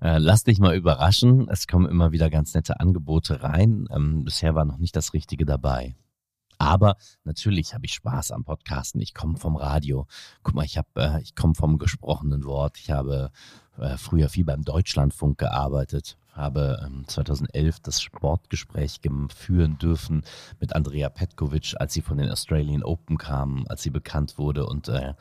Äh, lass dich mal überraschen. Es kommen immer wieder ganz nette Angebote rein. Ähm, bisher war noch nicht das Richtige dabei. Aber natürlich habe ich Spaß am Podcasten. Ich komme vom Radio. Guck mal, ich habe, äh, ich komme vom gesprochenen Wort. Ich habe äh, früher viel beim Deutschlandfunk gearbeitet habe 2011 ähm, das Sportgespräch führen dürfen mit Andrea Petkovic, als sie von den Australian Open kam, als sie bekannt wurde. Und äh,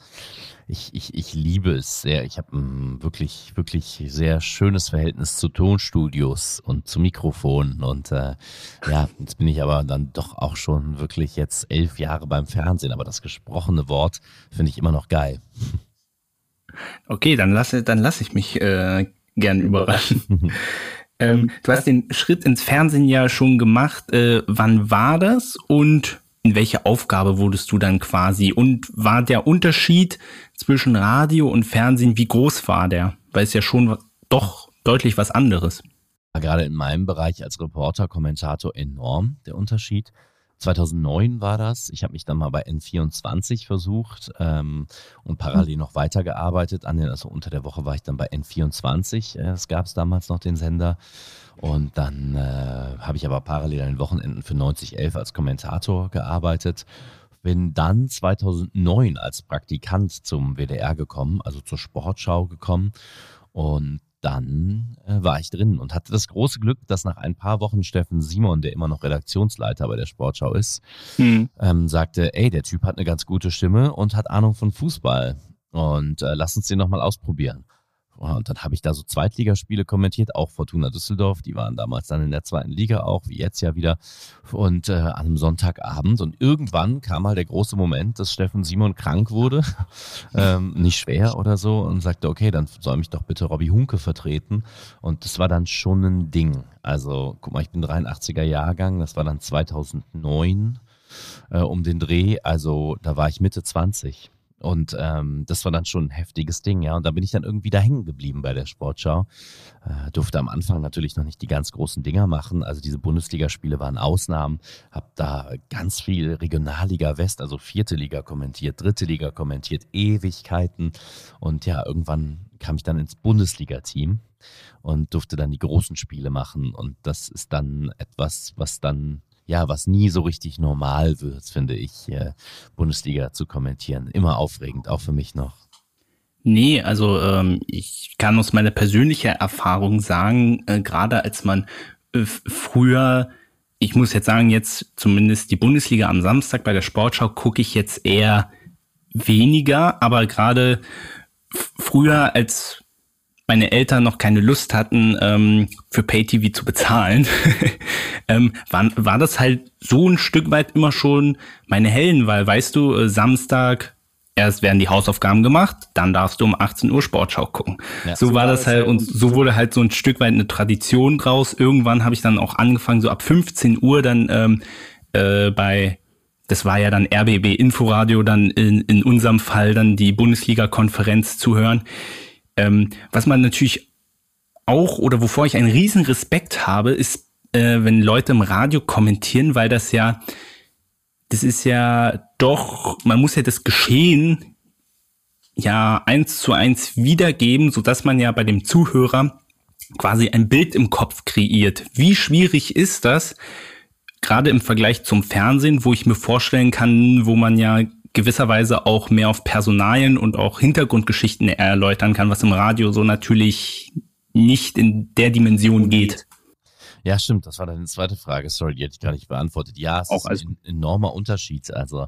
ich, ich, ich liebe es sehr. Ich habe ein wirklich, wirklich sehr schönes Verhältnis zu Tonstudios und zu Mikrofonen. Und äh, ja, jetzt bin ich aber dann doch auch schon wirklich jetzt elf Jahre beim Fernsehen. Aber das gesprochene Wort finde ich immer noch geil. Okay, dann lasse, dann lasse ich mich äh, gern überraschen. (laughs) Ähm, du hast den Schritt ins Fernsehen ja schon gemacht. Äh, wann war das und in welche Aufgabe wurdest du dann quasi? Und war der Unterschied zwischen Radio und Fernsehen, wie groß war der? Weil es ja schon doch deutlich was anderes. gerade in meinem Bereich als Reporter, Kommentator enorm der Unterschied. 2009 war das. Ich habe mich dann mal bei N24 versucht ähm, und parallel noch weitergearbeitet. An den, also unter der Woche war ich dann bei N24. Es gab es damals noch den Sender. Und dann äh, habe ich aber parallel an den Wochenenden für 9011 als Kommentator gearbeitet. Bin dann 2009 als Praktikant zum WDR gekommen, also zur Sportschau gekommen. Und dann äh, war ich drin und hatte das große Glück, dass nach ein paar Wochen Steffen Simon, der immer noch Redaktionsleiter bei der Sportschau ist, hm. ähm, sagte, ey, der Typ hat eine ganz gute Stimme und hat Ahnung von Fußball und äh, lass uns den nochmal ausprobieren. Und dann habe ich da so Zweitligaspiele kommentiert, auch Fortuna Düsseldorf, die waren damals dann in der zweiten Liga auch, wie jetzt ja wieder. Und äh, an einem Sonntagabend. Und irgendwann kam mal der große Moment, dass Steffen Simon krank wurde, (laughs) ähm, nicht schwer oder so, und sagte, okay, dann soll mich doch bitte Robby Hunke vertreten. Und das war dann schon ein Ding. Also, guck mal, ich bin 83er Jahrgang, das war dann 2009 äh, um den Dreh. Also, da war ich Mitte 20. Und ähm, das war dann schon ein heftiges Ding, ja. Und da bin ich dann irgendwie da hängen geblieben bei der Sportschau. Äh, durfte am Anfang natürlich noch nicht die ganz großen Dinger machen. Also diese Bundesligaspiele waren Ausnahmen. Hab da ganz viel Regionalliga West, also vierte Liga kommentiert, dritte Liga kommentiert, Ewigkeiten. Und ja, irgendwann kam ich dann ins Bundesliga-Team und durfte dann die großen Spiele machen. Und das ist dann etwas, was dann ja, was nie so richtig normal wird, finde ich, äh, Bundesliga zu kommentieren. Immer aufregend, auch für mich noch. Nee, also ähm, ich kann aus meiner persönlichen Erfahrung sagen, äh, gerade als man äh, früher, ich muss jetzt sagen, jetzt zumindest die Bundesliga am Samstag bei der Sportschau gucke ich jetzt eher weniger, aber gerade früher als meine Eltern noch keine Lust hatten, ähm, für Pay-TV zu bezahlen, (laughs) ähm, war, war das halt so ein Stück weit immer schon meine Hellen, weil, weißt du, äh, Samstag, erst werden die Hausaufgaben gemacht, dann darfst du um 18 Uhr Sportschau gucken. Ja, so, so, war das halt und so wurde halt so ein Stück weit eine Tradition draus. Irgendwann habe ich dann auch angefangen, so ab 15 Uhr dann ähm, äh, bei das war ja dann RBB Inforadio, dann in, in unserem Fall dann die Bundesliga-Konferenz zu hören. Ähm, was man natürlich auch oder wovor ich einen riesen Respekt habe, ist, äh, wenn Leute im Radio kommentieren, weil das ja, das ist ja doch, man muss ja das Geschehen ja eins zu eins wiedergeben, so dass man ja bei dem Zuhörer quasi ein Bild im Kopf kreiert. Wie schwierig ist das? Gerade im Vergleich zum Fernsehen, wo ich mir vorstellen kann, wo man ja gewisserweise auch mehr auf Personalien und auch Hintergrundgeschichten erläutern kann, was im Radio so natürlich nicht in der Dimension geht. Ja, stimmt. Das war deine zweite Frage. Sorry, die hätte ich gar nicht beantwortet. Ja, es auch ist ein enormer Unterschied. Also,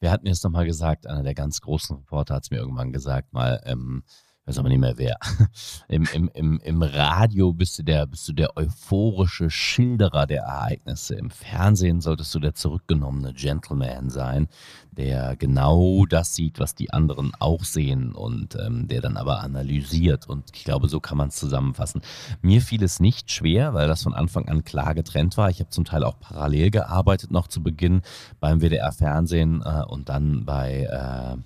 wir hatten jetzt nochmal gesagt, einer der ganz großen Reporter hat es mir irgendwann gesagt, mal, ähm, weiß aber nicht mehr wer. (laughs) Im, im, im, Im Radio bist du, der, bist du der euphorische Schilderer der Ereignisse. Im Fernsehen solltest du der zurückgenommene Gentleman sein, der genau das sieht, was die anderen auch sehen und ähm, der dann aber analysiert. Und ich glaube, so kann man es zusammenfassen. Mir fiel es nicht schwer, weil das von Anfang an klar getrennt war. Ich habe zum Teil auch parallel gearbeitet, noch zu Beginn beim WDR Fernsehen äh, und dann bei... Äh,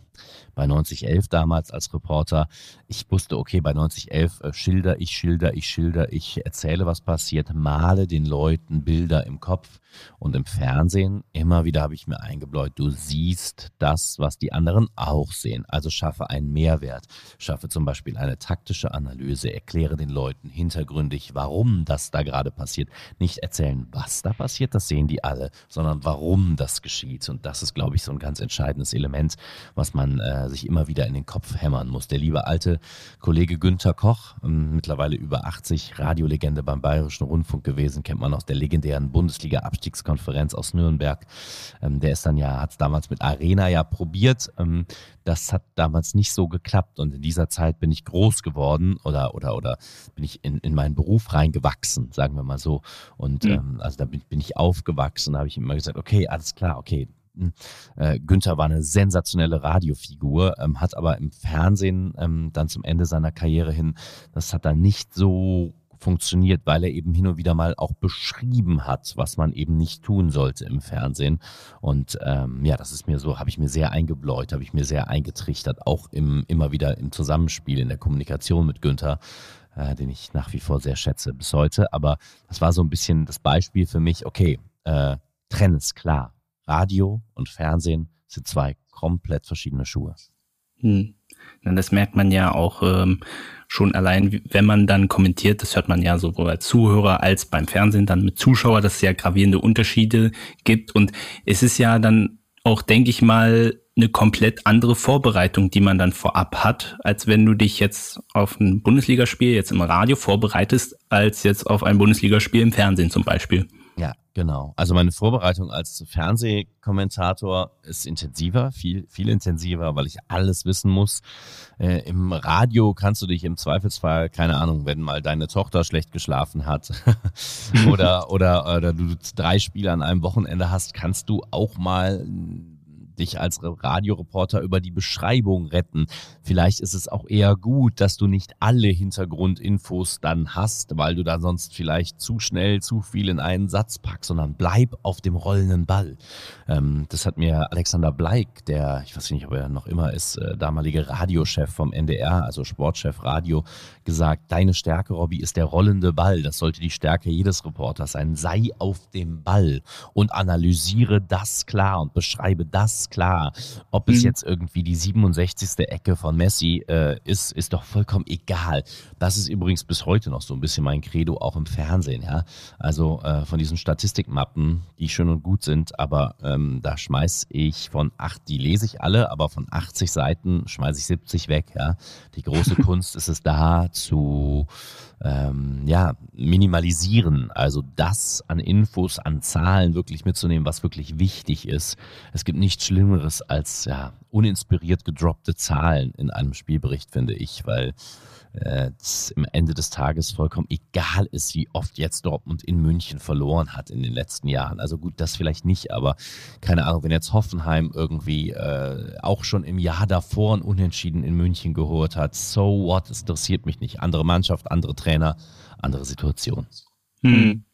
bei 9011 damals als Reporter. Ich wusste, okay, bei 9011 äh, schilder ich, schilder ich, schilder ich, erzähle, was passiert, male den Leuten Bilder im Kopf und im Fernsehen. Immer wieder habe ich mir eingebläut, du siehst das, was die anderen auch sehen. Also schaffe einen Mehrwert. Schaffe zum Beispiel eine taktische Analyse, erkläre den Leuten hintergründig, warum das da gerade passiert. Nicht erzählen, was da passiert, das sehen die alle, sondern warum das geschieht. Und das ist, glaube ich, so ein ganz entscheidendes Element, was man äh, sich immer wieder in den Kopf hämmern muss. Der liebe alte Kollege Günther Koch, ähm, mittlerweile über 80, Radiolegende beim Bayerischen Rundfunk gewesen, kennt man aus der legendären Bundesliga-Abstiegskonferenz aus Nürnberg. Ähm, der ist dann ja, hat es damals mit Arena ja probiert. Ähm, das hat damals nicht so geklappt und in dieser Zeit bin ich groß geworden oder, oder, oder bin ich in, in meinen Beruf reingewachsen, sagen wir mal so. Und mhm. also da bin, bin ich aufgewachsen, da habe ich immer gesagt, okay, alles klar, okay, äh, Günther war eine sensationelle Radiofigur, ähm, hat aber im Fernsehen ähm, dann zum Ende seiner Karriere hin, das hat dann nicht so funktioniert, weil er eben hin und wieder mal auch beschrieben hat, was man eben nicht tun sollte im Fernsehen. Und ähm, ja, das ist mir so, habe ich mir sehr eingebläut, habe ich mir sehr eingetrichtert, auch im, immer wieder im Zusammenspiel, in der Kommunikation mit Günther äh, den ich nach wie vor sehr schätze bis heute. Aber das war so ein bisschen das Beispiel für mich, okay, äh, trennen ist klar. Radio und Fernsehen sind zwei komplett verschiedene Schuhe. Hm. Das merkt man ja auch ähm, schon allein, wenn man dann kommentiert, das hört man ja sowohl als Zuhörer als beim Fernsehen dann mit Zuschauer, dass es ja gravierende Unterschiede gibt. Und es ist ja dann auch, denke ich mal, eine komplett andere Vorbereitung, die man dann vorab hat, als wenn du dich jetzt auf ein Bundesligaspiel jetzt im Radio vorbereitest, als jetzt auf ein Bundesligaspiel im Fernsehen zum Beispiel. Ja, genau. Also meine Vorbereitung als Fernsehkommentator ist intensiver, viel, viel intensiver, weil ich alles wissen muss. Äh, Im Radio kannst du dich im Zweifelsfall, keine Ahnung, wenn mal deine Tochter schlecht geschlafen hat (laughs) oder, oder, oder du drei Spiele an einem Wochenende hast, kannst du auch mal dich als Radioreporter über die Beschreibung retten. Vielleicht ist es auch eher gut, dass du nicht alle Hintergrundinfos dann hast, weil du da sonst vielleicht zu schnell zu viel in einen Satz packst, sondern bleib auf dem rollenden Ball. Ähm, das hat mir Alexander Bleik, der, ich weiß nicht, ob er noch immer ist, äh, damalige Radiochef vom NDR, also Sportchef Radio, gesagt, deine Stärke, Robby, ist der rollende Ball. Das sollte die Stärke jedes Reporters sein. Sei auf dem Ball und analysiere das klar und beschreibe das klar. Ob es mhm. jetzt irgendwie die 67. Ecke von Messi äh, ist, ist doch vollkommen egal. Das ist übrigens bis heute noch so ein bisschen mein Credo, auch im Fernsehen. Ja? Also äh, von diesen Statistikmappen, die schön und gut sind, aber ähm, da schmeiß ich von acht, die lese ich alle, aber von 80 Seiten schmeiße ich 70 weg. Ja? Die große (laughs) Kunst ist es da zu ähm, ja, minimalisieren, also das an Infos, an Zahlen wirklich mitzunehmen, was wirklich wichtig ist. Es gibt nichts Schlimmeres als ja, uninspiriert gedroppte Zahlen in einem Spielbericht, finde ich, weil äh, im Ende des Tages vollkommen egal ist, wie oft jetzt Dortmund in München verloren hat in den letzten Jahren. Also gut, das vielleicht nicht, aber keine Ahnung, wenn jetzt Hoffenheim irgendwie äh, auch schon im Jahr davor ein Unentschieden in München geholt hat, so what, es interessiert mich nicht. Andere Mannschaft, andere Trainer, andere Situation. Hm.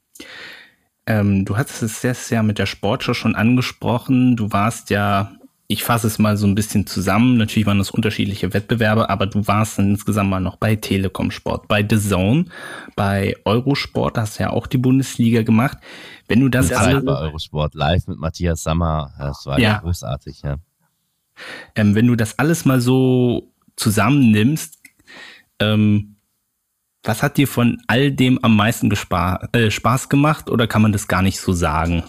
Ähm, du hattest es jetzt ja mit der Sportschau schon angesprochen. Du warst ja ich fasse es mal so ein bisschen zusammen. Natürlich waren das unterschiedliche Wettbewerbe, aber du warst dann insgesamt mal noch bei Telekom Sport, bei The Zone, bei Eurosport, da hast du ja auch die Bundesliga gemacht. Wenn du das alle bei Eurosport live mit Matthias Sammer, das war ja großartig, ja. Ähm, wenn du das alles mal so zusammennimmst, ähm, was hat dir von all dem am meisten äh, Spaß gemacht oder kann man das gar nicht so sagen?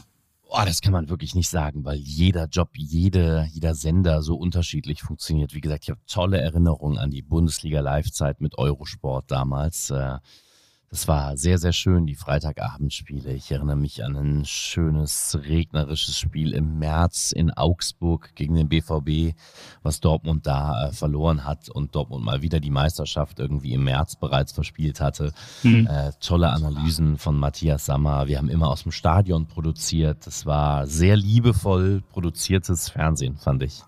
Oh, das kann man wirklich nicht sagen, weil jeder Job, jede, jeder Sender so unterschiedlich funktioniert. Wie gesagt, ich habe tolle Erinnerungen an die Bundesliga-Live-Zeit mit Eurosport damals. Äh, das war sehr, sehr schön, die Freitagabendspiele. Ich erinnere mich an ein schönes, regnerisches Spiel im März in Augsburg gegen den BVB, was Dortmund da äh, verloren hat und Dortmund mal wieder die Meisterschaft irgendwie im März bereits verspielt hatte. Mhm. Äh, tolle Analysen von Matthias Sammer. Wir haben immer aus dem Stadion produziert. Das war sehr liebevoll produziertes Fernsehen, fand ich.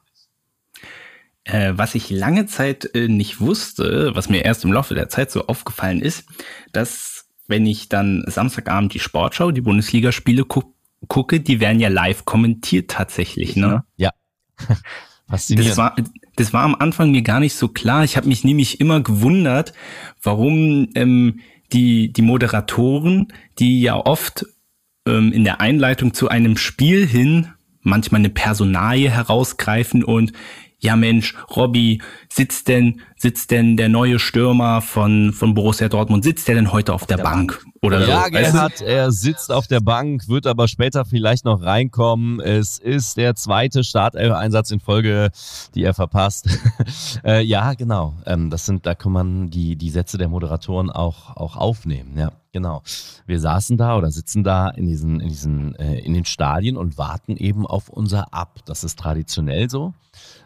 Äh, was ich lange Zeit äh, nicht wusste, was mir erst im Laufe der Zeit so aufgefallen ist, dass wenn ich dann Samstagabend die Sportschau, die Bundesligaspiele gu gucke, die werden ja live kommentiert tatsächlich, ne? Ja. (laughs) Faszinierend. Das war, das war am Anfang mir gar nicht so klar. Ich habe mich nämlich immer gewundert, warum ähm, die, die Moderatoren, die ja oft ähm, in der Einleitung zu einem Spiel hin manchmal eine Personalie herausgreifen und ja Mensch, Robby, sitzt denn, sitzt denn der neue Stürmer von, von Borussia Dortmund, sitzt der denn heute auf, auf der, der, Bank? Bank. Oder ja, so? Gerhard, er sitzt auf der Bank, wird aber später vielleicht noch reinkommen. Es ist der zweite Startelf-Einsatz in Folge, die er verpasst. (laughs) äh, ja, genau. Ähm, das sind, da kann man die, die Sätze der Moderatoren auch, auch aufnehmen, ja. Genau. Wir saßen da oder sitzen da in diesen, in diesen, äh, in den Stadien und warten eben auf unser Ab. Das ist traditionell so.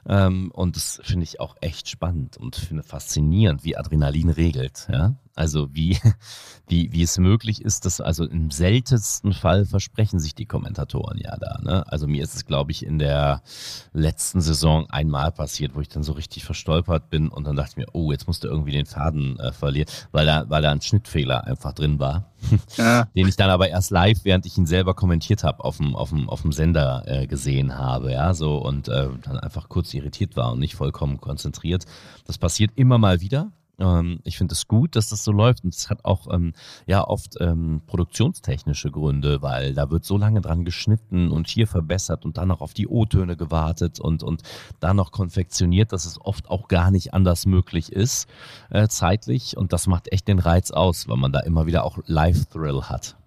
Ähm, und das finde ich auch echt spannend und finde faszinierend, wie Adrenalin regelt. Ja? Also wie, (laughs) wie, wie es möglich ist, dass also im seltensten Fall versprechen sich die Kommentatoren ja da. Ne? Also mir ist es, glaube ich, in der letzten Saison einmal passiert, wo ich dann so richtig verstolpert bin und dann dachte ich mir, oh, jetzt musst du irgendwie den Faden äh, verlieren, weil da, weil da ein Schnittfehler einfach drin war. (laughs) Ja. den ich dann aber erst live, während ich ihn selber kommentiert habe, auf dem, auf dem, auf dem Sender äh, gesehen habe, ja, so und äh, dann einfach kurz irritiert war und nicht vollkommen konzentriert. Das passiert immer mal wieder Ähm, ich finde es gut, dass das so läuft und es hat auch ähm, ja oft ähm, produktionstechnische Gründe, weil da wird so lange dran geschnitten und hier verbessert und dann noch auf die O-Töne gewartet und und dann noch konfektioniert, dass es oft auch gar nicht anders möglich ist äh, zeitlich und das macht echt den Reiz aus, weil man da immer wieder auch Live-Thrill hat.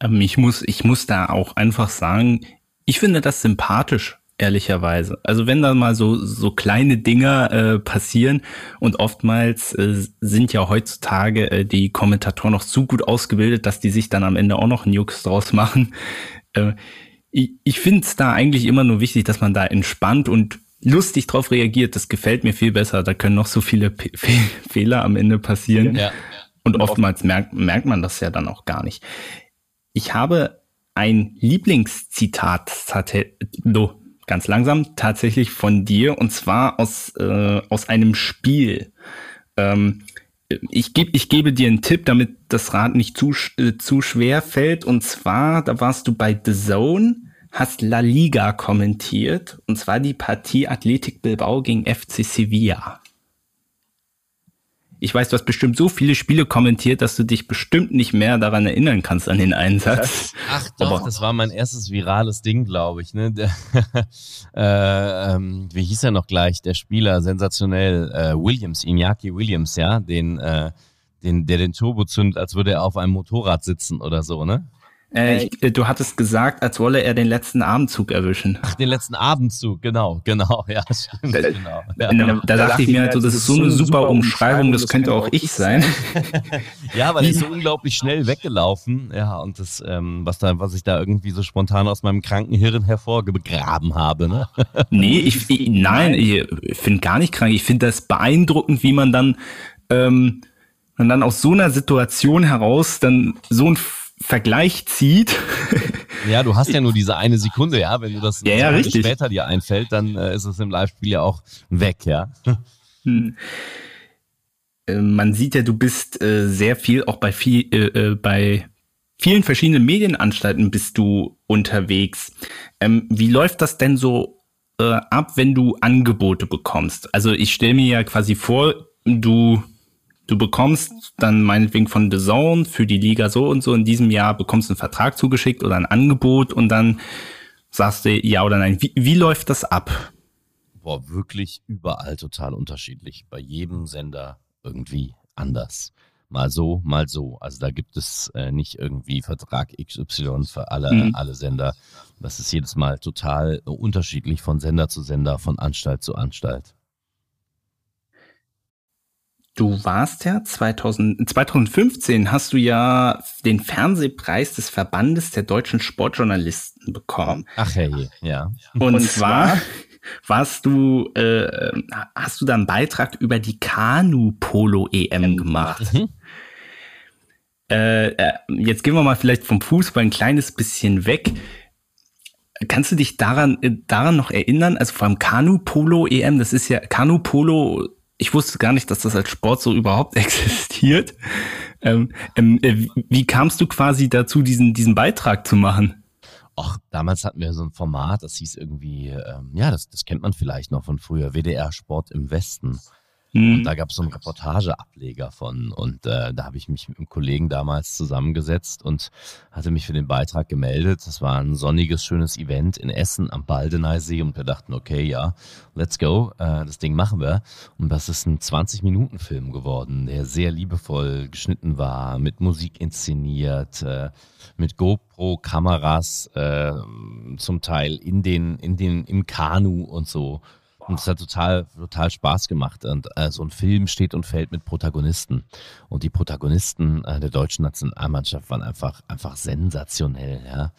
Ähm, ich muss ich muss da auch einfach sagen, ich finde das sympathisch ehrlicherweise. Also wenn da mal so so kleine Dinger äh, passieren und oftmals äh, sind ja heutzutage äh, die Kommentatoren noch zu gut ausgebildet, dass die sich dann am Ende auch noch Nukes draus (laughs) machen. Äh, ich ich finde es da eigentlich immer nur wichtig, dass man da entspannt und lustig drauf reagiert. Das gefällt mir viel besser. Da können noch so viele P (laughs) Fe Fehler am Ende passieren. Ja. Und oftmals merkt, merkt man das ja dann auch gar nicht. Ich habe ein Lieblingszitat, no, ganz langsam, tatsächlich von dir und zwar aus, äh, aus einem Spiel. Ähm, ich, geb, ich gebe dir einen Tipp, damit das Rad nicht zu, äh, zu schwer fällt. Und zwar, da warst du bei The Zone, hast La Liga kommentiert. Und zwar die Partie Athletic Bilbao gegen FC Sevilla ich weiß, du hast bestimmt so viele Spiele kommentiert, dass du dich bestimmt nicht mehr daran erinnern kannst an den Einsatz. Ach doch, Aber das war mein erstes virales Ding, glaube ich. Ne? Der, (laughs) äh, ähm, wie hieß er noch gleich? Der Spieler, sensationell, äh, Williams, Iñaki Williams, ja, den, äh, den, der den Turbo zündet, als würde er auf einem Motorrad sitzen oder so, ne? Äh, ich, äh, du hattest gesagt, als wolle er den letzten Abendzug erwischen. Ach, den letzten Abendzug, genau, (laughs) genau, ja, stimmt, da, genau. Ja. Da, da, dachte ich mir, also, das ist so eine super Umschreibung, das könnte auch ich sein. (laughs) ja, weil er ist so unglaublich schnell weggelaufen, ja, und das, ähm, was da, was ich da irgendwie so spontan aus meinem kranken Hirn hervorgegraben habe, ne? (laughs) nee, ich, ich nein, ich finde gar nicht krank. Ich finde das beeindruckend, wie man dann, ähm, man dann aus so einer Situation heraus dann so ein Vergleich zieht. Ja, du hast ja nur diese eine Sekunde, ja. Wenn du das ja, ja, später dir einfällt, dann äh, ist es im Live-Spiel ja auch weg, ja. Hm. Äh, man sieht ja, du bist äh, sehr viel, auch bei viel, äh, äh, bei vielen verschiedenen Medienanstalten bist du unterwegs. Ähm, wie läuft das denn so ab, wenn du Angebote bekommst? Also ich stelle mir ja quasi vor, du du bekommst dann meinetwegen von The Zone für die Liga so und so in diesem Jahr bekommst einen Vertrag zugeschickt oder ein Angebot und dann sagst du ja oder nein. Wie, wie läuft das ab? Boah, wirklich überall total unterschiedlich. Bei jedem Sender irgendwie anders. Mal so, mal so. Also da gibt es äh, nicht irgendwie Vertrag XY für alle, mhm. alle Sender. Das ist jedes Mal total unterschiedlich von Sender zu Sender, von Anstalt zu Anstalt. Du warst ja 2000, 2015 hast du ja den Fernsehpreis des Verbandes der deutschen Sportjournalisten bekommen. Ach hey, ja. Und, Und zwar warst du, äh, hast du da einen Beitrag über die Kanu-Polo-EM gemacht. Mhm. Äh, äh, jetzt gehen wir mal vielleicht vom Fußball ein kleines bisschen weg. Kannst du dich daran, äh, daran noch erinnern? Also vor allem Kanu-Polo-EM, das ist ja, Kanu-Polo ich wusste gar nicht, dass das als Sport so überhaupt (laughs) existiert. Ähm, ähm, äh, wie kamst du quasi dazu, diesen, diesen Beitrag zu machen? Ach, damals hatten wir so ein Format, das hieß irgendwie, ähm, ja, das, das kennt man vielleicht noch von früher, WDR Sport im Westen. Mhm. Und da gab es so einen Reportageableger von. Und äh, da habe ich mich mit einem Kollegen damals zusammengesetzt und hatte mich für den Beitrag gemeldet. Das war ein sonniges, schönes Event in Essen am Baldeneysee. Und wir dachten, okay, ja, let's go, äh, das Ding machen wir. Und das ist ein 20-Minuten-Film geworden, der sehr liebevoll geschnitten war, mit Musik inszeniert, äh, mit GoPro-Kameras äh, zum Teil in den, in den, im Kanu und so. Und es hat total, total Spaß gemacht. Und äh, so ein Film steht und fällt mit Protagonisten. Und die Protagonisten äh, der deutschen Nationalmannschaft waren einfach, einfach sensationell, ja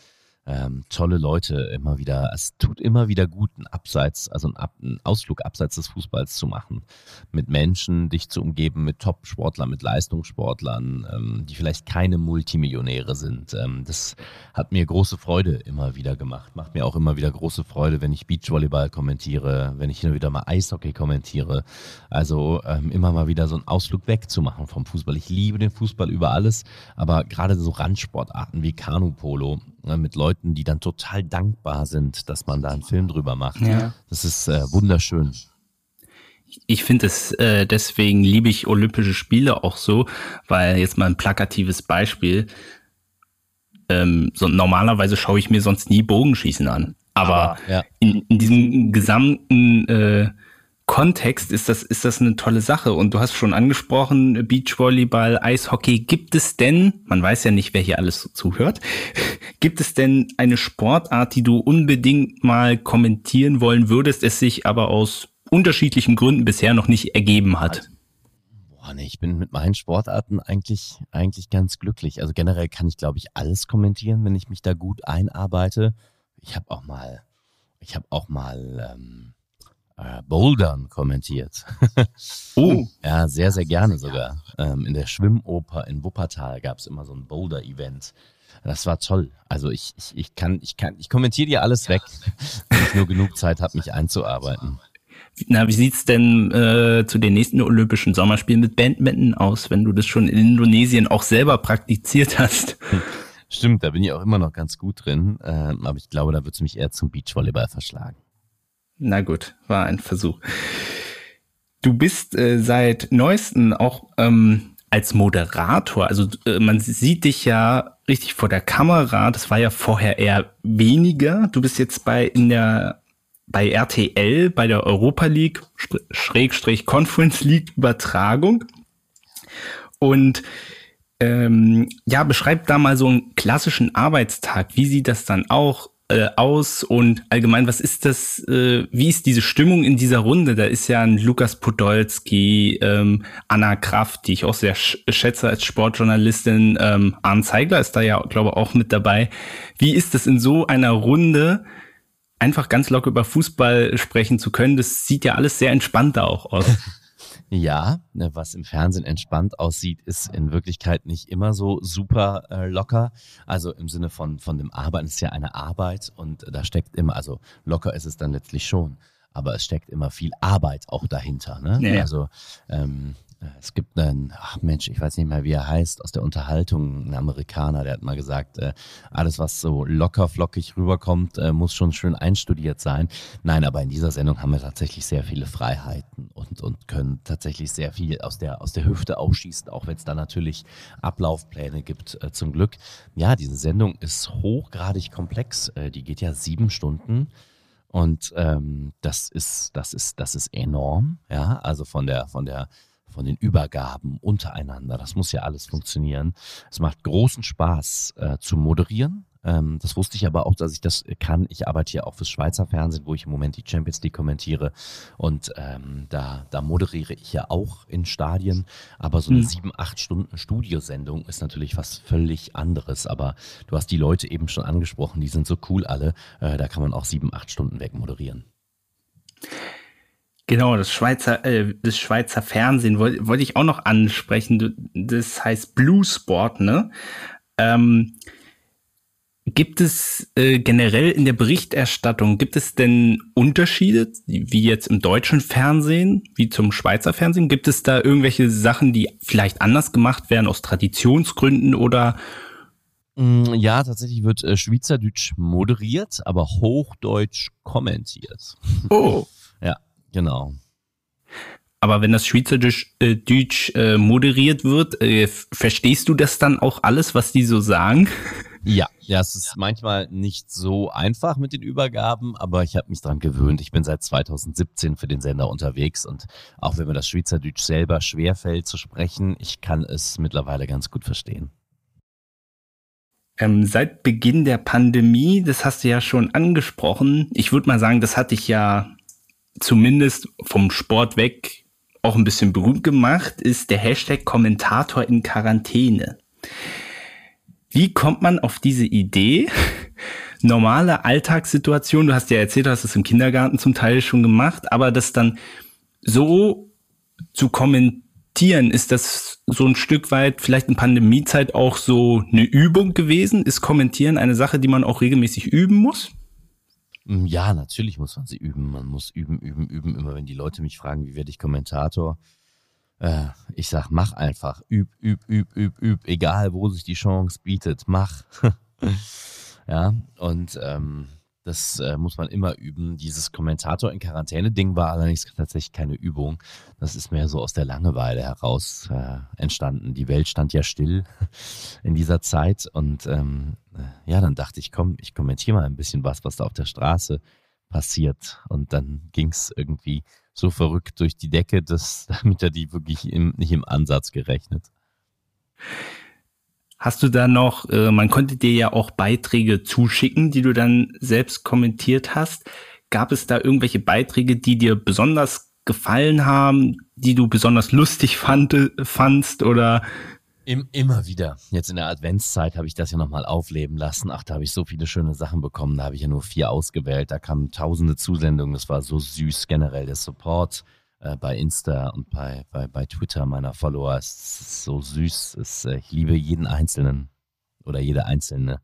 ähm, tolle Leute immer wieder. Es tut immer wieder gut, einen Abseits, also einen, Ab einen Ausflug abseits des Fußballs zu machen. Mit Menschen dich zu umgeben, mit Top-Sportlern, mit Leistungssportlern, ähm, die vielleicht keine Multimillionäre sind. Ähm, das hat mir große Freude immer wieder gemacht. Macht mir auch immer wieder große Freude, wenn ich Beachvolleyball kommentiere, wenn ich hin und wieder mal Eishockey kommentiere. Also ähm, immer mal wieder so einen Ausflug wegzumachen vom Fußball. Ich liebe den Fußball über alles, aber gerade so Randsportarten wie Kanu-Polo mit Leuten, die dann total dankbar sind, dass man da einen Film drüber macht. Ja. Das ist äh, wunderschön. Ich finde es, äh, deswegen liebe ich Olympische Spiele auch so, weil jetzt mal ein plakatives Beispiel. Ähm, so, normalerweise schaue ich mir sonst nie Bogenschießen an. Aber, Aber ja. in, in diesem gesamten äh, Kontext ist das, ist das eine tolle Sache. Und du hast schon angesprochen, Beachvolleyball, Eishockey. Gibt es denn, man weiß ja nicht, wer hier alles so zuhört, (laughs) gibt es denn eine Sportart, die du unbedingt mal kommentieren wollen würdest, es sich aber aus unterschiedlichen Gründen bisher noch nicht ergeben hat? Boah, nee, ich bin mit meinen Sportarten eigentlich, eigentlich ganz glücklich. Also generell kann ich, glaube ich, alles kommentieren, wenn ich mich da gut einarbeite. Ich habe auch mal, ich habe auch mal, ähm, äh, Bouldern kommentiert. (laughs) oh. Ja, sehr, sehr gerne sogar. Ähm, in der Schwimmoper in Wuppertal gab es immer so ein Boulder-Event. Das war toll. Also ich, ich, ich kann, ich kann, ich kommentiere dir alles weg, wenn ich nur genug Zeit habe, mich einzuarbeiten. Na, wie sieht's denn äh, zu den nächsten Olympischen Sommerspielen mit Badminton aus, wenn du das schon in Indonesien auch selber praktiziert hast? Stimmt, da bin ich auch immer noch ganz gut drin, äh, aber ich glaube, da wird es mich eher zum Beachvolleyball verschlagen. Na gut, war ein Versuch. Du bist äh, seit neuesten auch ähm, als Moderator, also äh, man sieht dich ja richtig vor der Kamera, das war ja vorher eher weniger. Du bist jetzt bei in der bei RTL, bei der Europa League, Schrägstrich Conference League Übertragung. Und ähm, ja, beschreib da mal so einen klassischen Arbeitstag. Wie sieht das dann auch äh, aus und allgemein, was ist das, äh, wie ist diese Stimmung in dieser Runde? Da ist ja ein Lukas Podolski, ähm, Anna Kraft, die ich auch sehr sch schätze als Sportjournalistin, ähm, Arne Zeigler ist da ja, glaube ich, auch mit dabei. Wie ist das in so einer Runde, einfach ganz locker über Fußball sprechen zu können? Das sieht ja alles sehr entspannt auch aus. (laughs) Ja, ne, was im Fernsehen entspannt aussieht, ist in Wirklichkeit nicht immer so super äh, locker. Also im Sinne von, von dem Arbeiten ist ja eine Arbeit und da steckt immer, also locker ist es dann letztlich schon, aber es steckt immer viel Arbeit auch dahinter. Ne? Ja. Also ähm, es gibt einen, ach Mensch, ich weiß nicht mehr, wie er heißt, aus der Unterhaltung, ein Amerikaner, der hat mal gesagt, äh, alles, was so locker flockig rüberkommt, äh, muss schon schön einstudiert sein. Nein, aber in dieser Sendung haben wir tatsächlich sehr viele Freiheiten und, und können tatsächlich sehr viel aus der, aus der Hüfte aufschießen, auch wenn es da natürlich Ablaufpläne gibt, äh, zum Glück. Ja, diese Sendung ist hochgradig komplex. Die geht ja sieben Stunden. Und ähm, das ist, das ist, das ist enorm, ja. Also von der, von der von den Übergaben untereinander. Das muss ja alles funktionieren. Es macht großen Spaß äh, zu moderieren. Ähm, das wusste ich aber auch, dass ich das kann. Ich arbeite hier auch fürs Schweizer Fernsehen, wo ich im Moment die Champions League kommentiere. Und ähm, da, da moderiere ich ja auch in Stadien. Aber so eine mhm. sieben, acht Stunden Studiosendung ist natürlich was völlig anderes. Aber du hast die Leute eben schon angesprochen, die sind so cool alle. Äh, da kann man auch sieben, acht Stunden weg moderieren. Genau, das Schweizer, äh, das Schweizer Fernsehen wollte wollt ich auch noch ansprechen. Das heißt Blue Sport, ne? Ähm, gibt es äh, generell in der Berichterstattung, gibt es denn Unterschiede, wie jetzt im deutschen Fernsehen, wie zum Schweizer Fernsehen? Gibt es da irgendwelche Sachen, die vielleicht anders gemacht werden aus Traditionsgründen oder mm, ja, tatsächlich wird äh, Schweizerdeutsch moderiert, aber Hochdeutsch kommentiert. Oh. Genau. Aber wenn das Schweizerdeutsch äh, Deutsch, äh, moderiert wird, äh, verstehst du das dann auch alles, was die so sagen? Ja, ja, es ist manchmal nicht so einfach mit den Übergaben, aber ich habe mich daran gewöhnt. Ich bin seit 2017 für den Sender unterwegs und auch wenn mir das Schweizerdeutsch selber schwerfällt zu sprechen, ich kann es mittlerweile ganz gut verstehen. Ähm, seit Beginn der Pandemie, das hast du ja schon angesprochen, ich würde mal sagen, das hatte ich ja zumindest vom Sport weg auch ein bisschen berühmt gemacht, ist der Hashtag Kommentator in Quarantäne. Wie kommt man auf diese Idee? (laughs) Normale Alltagssituation, du hast ja erzählt, du hast es im Kindergarten zum Teil schon gemacht, aber das dann so zu kommentieren, ist das so ein Stück weit vielleicht in Pandemiezeit auch so eine Übung gewesen? Ist Kommentieren eine Sache, die man auch regelmäßig üben muss? Hm, ja, natürlich muss man sie üben. Man muss üben, üben, üben. Immer wenn die Leute mich fragen, wie werde ich Kommentator, äh, ich sag, mach einfach. Üb, üb, üb, üb, üb. Egal, wo sich die Chance bietet, mach. (laughs) ja, und ähm, Das äh, muss man immer üben. Dieses Kommentator in Quarantäne-Ding war allerdings tatsächlich keine Übung. Das ist mehr so aus der Langeweile heraus äh, entstanden. Die Welt stand ja still (laughs) in dieser Zeit und ähm, äh, ja, dann dachte ich, komm, ich kommentiere mal ein bisschen was, was da auf der Straße passiert. Und dann ging es irgendwie so verrückt durch die Decke, dass (laughs) damit er die wirklich im, nicht im Ansatz gerechnet. Hast du da noch, äh, man konnte dir ja auch Beiträge zuschicken, die du dann selbst kommentiert hast. Gab es da irgendwelche Beiträge, die dir besonders gefallen haben, die du besonders lustig fand, fandst oder im, immer wieder. Jetzt in der Adventszeit habe ich das ja nochmal aufleben lassen. Ach, da habe ich so viele schöne Sachen bekommen. Da habe ich ja nur vier ausgewählt. Da kamen tausende Zusendungen. Das war so süß generell. Der Support äh, bei Insta und bei, bei, bei Twitter meiner Follower ist so süß. Ist, äh, ich liebe jeden Einzelnen oder jede Einzelne.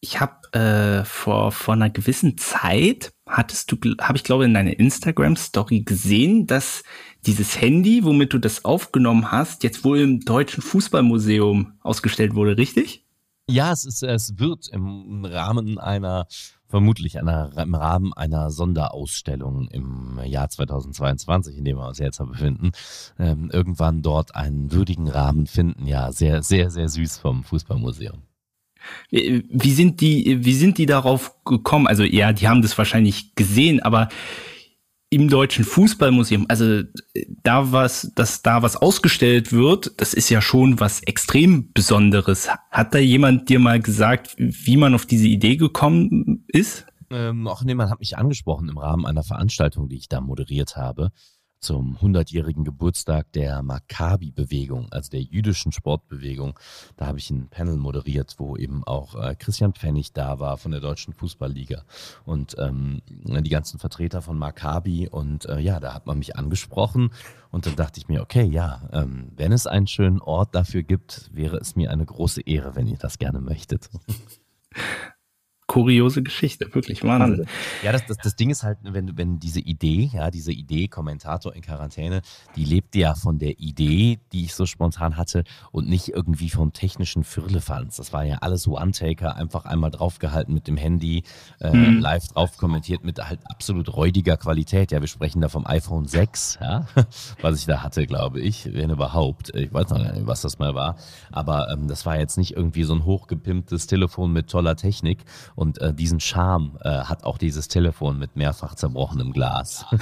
Ich habe äh, vor, vor einer gewissen Zeit, hattest du, habe ich glaube in deiner Instagram-Story gesehen, dass dieses Handy, womit du das aufgenommen hast, jetzt wohl im Deutschen Fußballmuseum ausgestellt wurde, richtig? Ja, es, ist, es wird im Rahmen einer, vermutlich einer, im Rahmen einer Sonderausstellung im Jahr 2022, in dem wir uns jetzt befinden, ähm, irgendwann dort einen würdigen Rahmen finden. Ja, sehr, sehr, sehr süß vom Fußballmuseum. Wie sind die, wie sind die darauf gekommen? Also ja, die haben das wahrscheinlich gesehen, aber im Deutschen Fußballmuseum, also da was, dass da was ausgestellt wird, das ist ja schon was extrem Besonderes. Hat da jemand dir mal gesagt, wie man auf diese Idee gekommen ist? Ähm, auch nee, man hat mich angesprochen im Rahmen einer Veranstaltung, die ich da moderiert habe zum 100-jährigen Geburtstag der Maccabi-Bewegung, also der jüdischen Sportbewegung. Da habe ich ein Panel moderiert, wo eben auch äh, Christian Pfennig da war von der Deutschen Fußballliga und ähm, die ganzen Vertreter von Maccabi. Und äh, ja, da hat man mich angesprochen und dann dachte ich mir, okay, ja, ähm, wenn es einen schönen Ort dafür gibt, wäre es mir eine große Ehre, wenn ihr das gerne möchtet. (laughs) kuriose Geschichte, wirklich Wahnsinn. Ja, das, das, das Ding ist halt, wenn, wenn diese Idee, ja, diese Idee, Kommentator in Quarantäne, die lebt ja von der Idee, die ich so spontan hatte und nicht irgendwie vom technischen Firlefanz. Das war ja alles One-Taker, einfach einmal draufgehalten mit dem Handy, äh, hm. live drauf kommentiert mit halt absolut räudiger Qualität. Ja, wir sprechen da vom iPhone 6, ja, (laughs) was ich da hatte, glaube ich, wenn überhaupt. Ich weiß noch nicht, was das mal war. Aber ähm, das war jetzt nicht irgendwie so ein hochgepimptes Telefon mit toller Technik und äh, diesen Charme äh, hat auch dieses Telefon mit mehrfach zerbrochenem Glas. (laughs)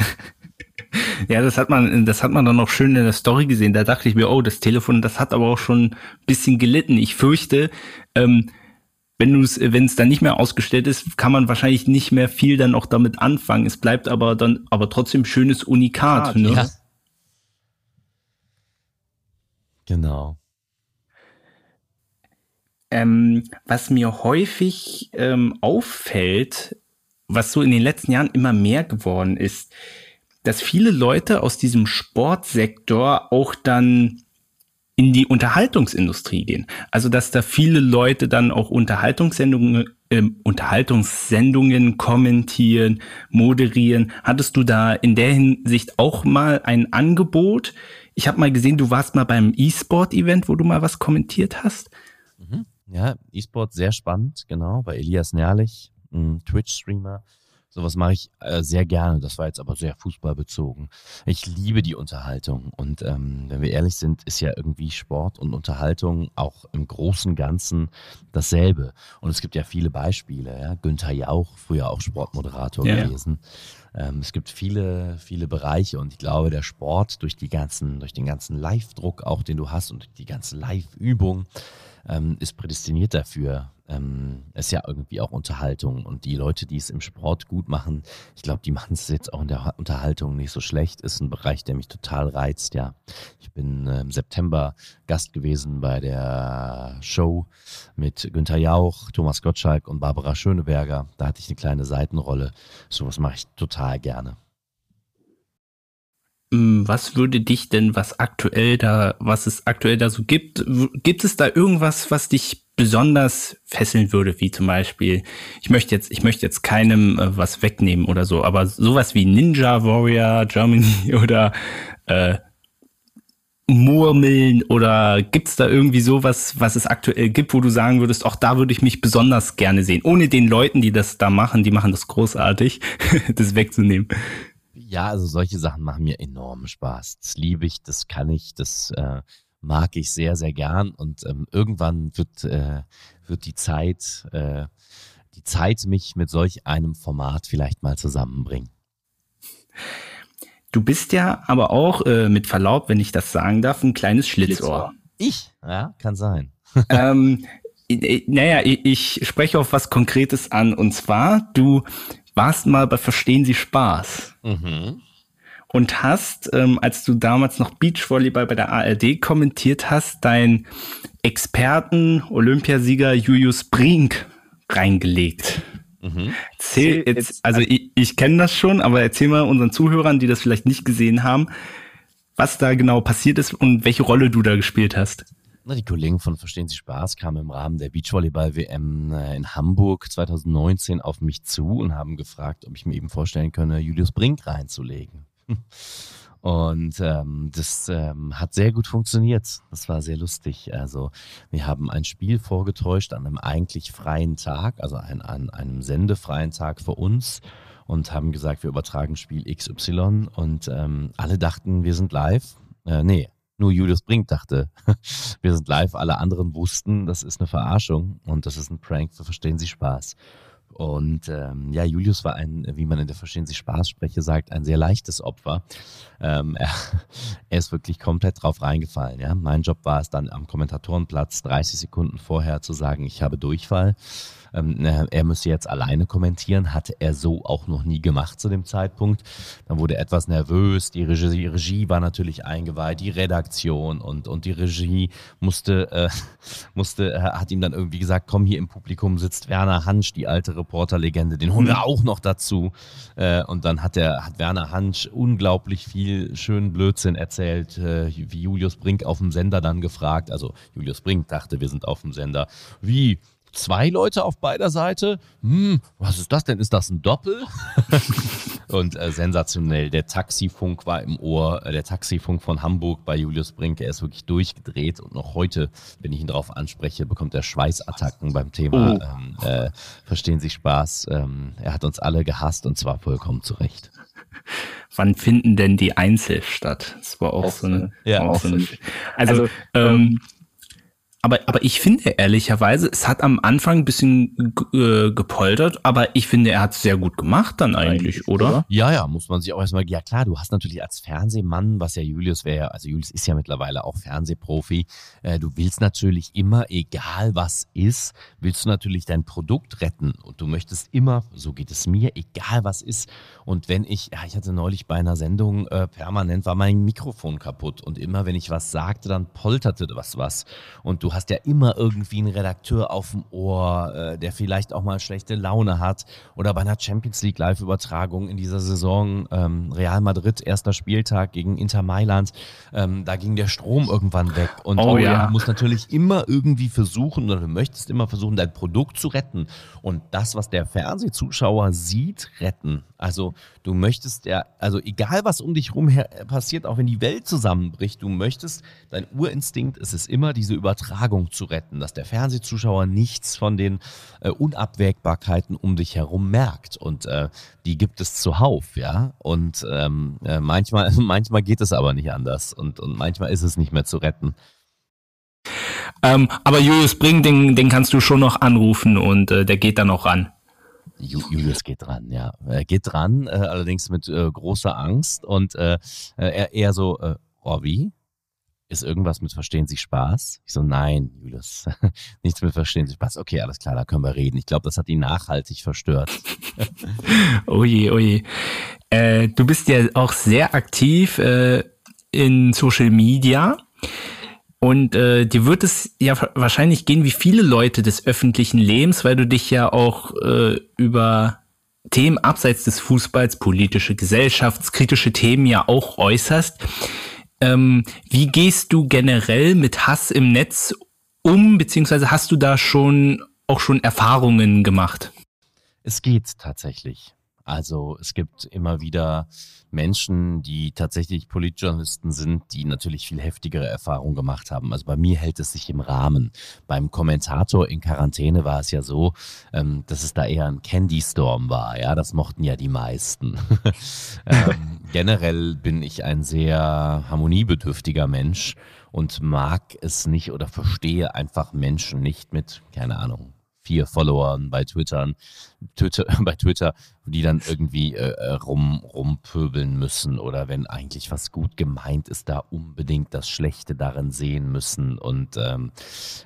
Ja, das hat man, das hat man dann auch schön in der Story gesehen. Da dachte ich mir, oh, das Telefon, das hat aber auch schon ein bisschen gelitten. Ich fürchte, ähm, wenn du es, wenn es dann nicht mehr ausgestellt ist, kann man wahrscheinlich nicht mehr viel dann auch damit anfangen. Es bleibt aber dann, aber trotzdem schönes Unikat. Ja, ne? Ja. Genau. Ähm, was mir häufig ähm, auffällt, was so in den letzten Jahren immer mehr geworden ist, dass viele Leute aus diesem Sportsektor auch dann in die Unterhaltungsindustrie gehen. Also dass da viele Leute dann auch Unterhaltungssendungen, äh, Unterhaltungssendungen kommentieren, moderieren. Hattest du da in der Hinsicht auch mal ein Angebot? Ich habe mal gesehen, du warst mal beim E-Sport-Event, wo du mal was kommentiert hast. Mhm. Ja, E-Sport sehr spannend, genau, bei Elias Nährlich, Twitch-Streamer. Sowas mache ich äh, sehr gerne. Das war jetzt aber sehr fußballbezogen. Ich liebe die Unterhaltung. Und ähm, wenn wir ehrlich sind, ist ja irgendwie Sport und Unterhaltung auch im großen Ganzen dasselbe. Und es gibt ja viele Beispiele. Ja? Günther Jauch, früher auch Sportmoderator ja. gewesen. Ähm, es gibt viele, viele Bereiche und ich glaube, der Sport durch die ganzen, durch den ganzen Live-Druck auch, den du hast und die ganzen Live-Übungen, ähm, ist prädestiniert dafür. Ähm, ist ja irgendwie auch Unterhaltung. Und die Leute, die es im Sport gut machen, ich glaube, die machen es jetzt auch in der Unterhaltung nicht so schlecht. Ist ein Bereich, der mich total reizt, ja. Ich bin im September Gast gewesen bei der Show mit Günther Jauch, Thomas Gottschalk und Barbara Schöneberger. Da hatte ich eine kleine Seitenrolle. Sowas mache ich total gerne. Hm, was würde dich denn, was aktuell da, was es aktuell da so gibt, gibt es da irgendwas, was dich besonders fesseln würde, wie zum Beispiel, ich möchte jetzt, ich möchte jetzt keinem äh, was wegnehmen oder so, aber sowas wie Ninja Warrior Germany (laughs) oder äh, murmeln oder gibt's da irgendwie sowas, was es aktuell gibt, wo du sagen würdest, auch da würde ich mich besonders gerne sehen, ohne den Leuten, die das da machen, die machen das großartig, (laughs) das wegzunehmen. Ja, also solche Sachen machen mir enormen Spaß. Das liebe ich, das kann ich, das äh, mag ich sehr, sehr gern und ähm, irgendwann wird, äh, wird die Zeit, äh, die Zeit mich mit solch einem Format vielleicht mal zusammenbringen. Du bist ja aber auch, äh, mit Verlaub, wenn ich das sagen darf, ein kleines Schlitzohr. Ich? Ja, kann sein. (laughs) ähm, naja, ich, ich spreche auf was Konkretes an. Und zwar, du warst mal bei Verstehen Sie Spaß. Mhm. Und hast, ähm, als du damals noch Beachvolleyball bei der ARD kommentiert hast, deinen Experten, Olympiasieger Julius Brink reingelegt. Mhm. Erzähl jetzt, also ich, ich kenne das schon, aber erzähl mal unseren Zuhörern, die das vielleicht nicht gesehen haben, was da genau passiert ist und welche Rolle du da gespielt hast. Na, die Kollegen von Verstehen Sie Spaß kamen im Rahmen der Beachvolleyball-WM äh, in Hamburg 2019 auf mich zu und haben gefragt, ob ich mir eben vorstellen könne, Julius Brink reinzulegen. (laughs) Und ähm, das ähm, hat sehr gut funktioniert. Das war sehr lustig. Also wir haben ein Spiel vorgetäuscht an einem eigentlich freien Tag, also ein, an einem sendefreien Tag für uns und haben gesagt, wir übertragen Spiel XY und ähm, alle dachten, wir sind live. Äh, nee, nur Julius Brink dachte, (laughs) wir sind live. Alle anderen wussten, das ist eine Verarschung und das ist ein Prank, wir verstehen Sie Spaß. Und ähm, ja, Julius war ein, wie man in der Verstehen Sie Spaßspreche sagt, ein sehr leichtes Opfer. Ähm, er, (laughs) er, ist wirklich komplett drauf reingefallen. Ja? Mein Job war es dann am Kommentatorenplatz 30 Sekunden vorher zu sagen, ich habe Durchfall ähm, er müsse jetzt alleine kommentieren, hatte er so auch noch nie gemacht zu dem Zeitpunkt. Dann wurde er etwas nervös, die Regie, die Regie war natürlich eingeweiht, die Redaktion und, und die Regie musste, äh, (laughs) musste, äh, hat ihm dann irgendwie gesagt, komm, hier im Publikum sitzt Werner Hansch, die alte Reporterlegende, den holen wir auch noch dazu. Äh, und dann hat, der, hat Werner Hansch unglaublich viel schönen Blödsinn erzählt, äh, wie Julius Brink auf dem Sender dann gefragt, also Julius Brink dachte, wir sind auf dem Sender, wie zwei Leute auf beider Seite. Hm, was ist das denn? Ist das ein Doppel? (laughs) und äh, sensationell. Der Taxifunk war im Ohr. Äh, der Taxifunk von Hamburg bei Julius Brink. Er ist wirklich durchgedreht. Und noch heute, wenn ich ihn darauf anspreche, bekommt er Schweißattacken beim Thema. Oh. Ähm, äh, verstehen Sie Spaß? Ähm, er hat uns alle gehasst und zwar vollkommen zu Recht. Wann finden denn die Einzel statt? Das war auch, auch so eine. Ja, auch so eine, also, also ähm, aber, aber ich finde ehrlicherweise, es hat am Anfang ein bisschen äh, gepoltert, aber ich finde, er hat es sehr gut gemacht dann eigentlich, eigentlich, oder? Ja, ja, muss man sich auch erstmal, ja klar, du hast natürlich als Fernsehmann, was ja Julius wäre, also Julius ist ja mittlerweile auch Fernsehprofi, äh, du willst natürlich immer, egal was ist, willst du natürlich dein Produkt retten und du möchtest immer, so geht es mir, egal was ist. Und wenn ich, ja, ich hatte neulich bei einer Sendung äh, permanent war mein Mikrofon kaputt und immer, wenn ich was sagte, dann polterte was was und du du hast ja immer irgendwie einen Redakteur auf dem Ohr, äh, der vielleicht auch mal schlechte Laune hat. Oder bei einer Champions League Live-Übertragung in dieser Saison ähm, Real Madrid, erster Spieltag gegen Inter Mailand, ähm, da ging der Strom irgendwann weg. Und oh, ja. du musst natürlich immer irgendwie versuchen, oder du möchtest immer versuchen, dein Produkt zu retten. Und das, was der Fernsehzuschauer sieht, retten. Also du möchtest ja, also egal was um dich rum passiert, auch wenn die Welt zusammenbricht, du möchtest, dein Urinstinkt ist es immer, diese Übertragung zu retten, dass der Fernsehzuschauer nichts von den äh, Unabwägbarkeiten um dich herum merkt. Und äh, die gibt es zuhauf, ja. Und ähm, äh, manchmal, (laughs) manchmal geht es aber nicht anders und, und manchmal ist es nicht mehr zu retten. Ähm, aber Julius Bring, den, den kannst du schon noch anrufen und äh, der geht dann auch ran. Julius geht dran, ja. Er geht dran, äh, allerdings mit äh, großer Angst und äh, er eher so, äh, oh, wie? Ist irgendwas mit Verstehen Sie Spaß? Ich so, nein, Julius, (laughs) nichts mit Verstehen Sie Spaß. Okay, alles klar, da können wir reden. Ich glaube, das hat ihn nachhaltig verstört. (laughs) oje, oje. Äh, du bist ja auch sehr aktiv äh, in Social Media. Und äh, dir wird es ja wahrscheinlich gehen wie viele Leute des öffentlichen Lebens, weil du dich ja auch äh, über Themen abseits des Fußballs, politische, gesellschaftskritische Themen ja auch äußerst. Ähm, wie gehst du generell mit Hass im Netz um, beziehungsweise hast du da schon auch schon Erfahrungen gemacht? Es geht tatsächlich. Also es gibt immer wieder Menschen, die tatsächlich Politjournalisten sind, die natürlich viel heftigere Erfahrungen gemacht haben. Also bei mir hält es sich im Rahmen. Beim Kommentator in Quarantäne war es ja so, ähm, dass es da eher ein Candy Storm war. Ja, das mochten ja die meisten. (laughs) ähm, generell bin ich ein sehr harmoniebedürftiger Mensch und mag es nicht oder verstehe einfach Menschen nicht mit, keine Ahnung, vier Followern bei Twitter, Twitter, (laughs) bei Twitter, die dann irgendwie äh, äh, rum, rumpöbeln müssen oder wenn eigentlich was gut gemeint ist, da unbedingt das Schlechte darin sehen müssen. Und ähm,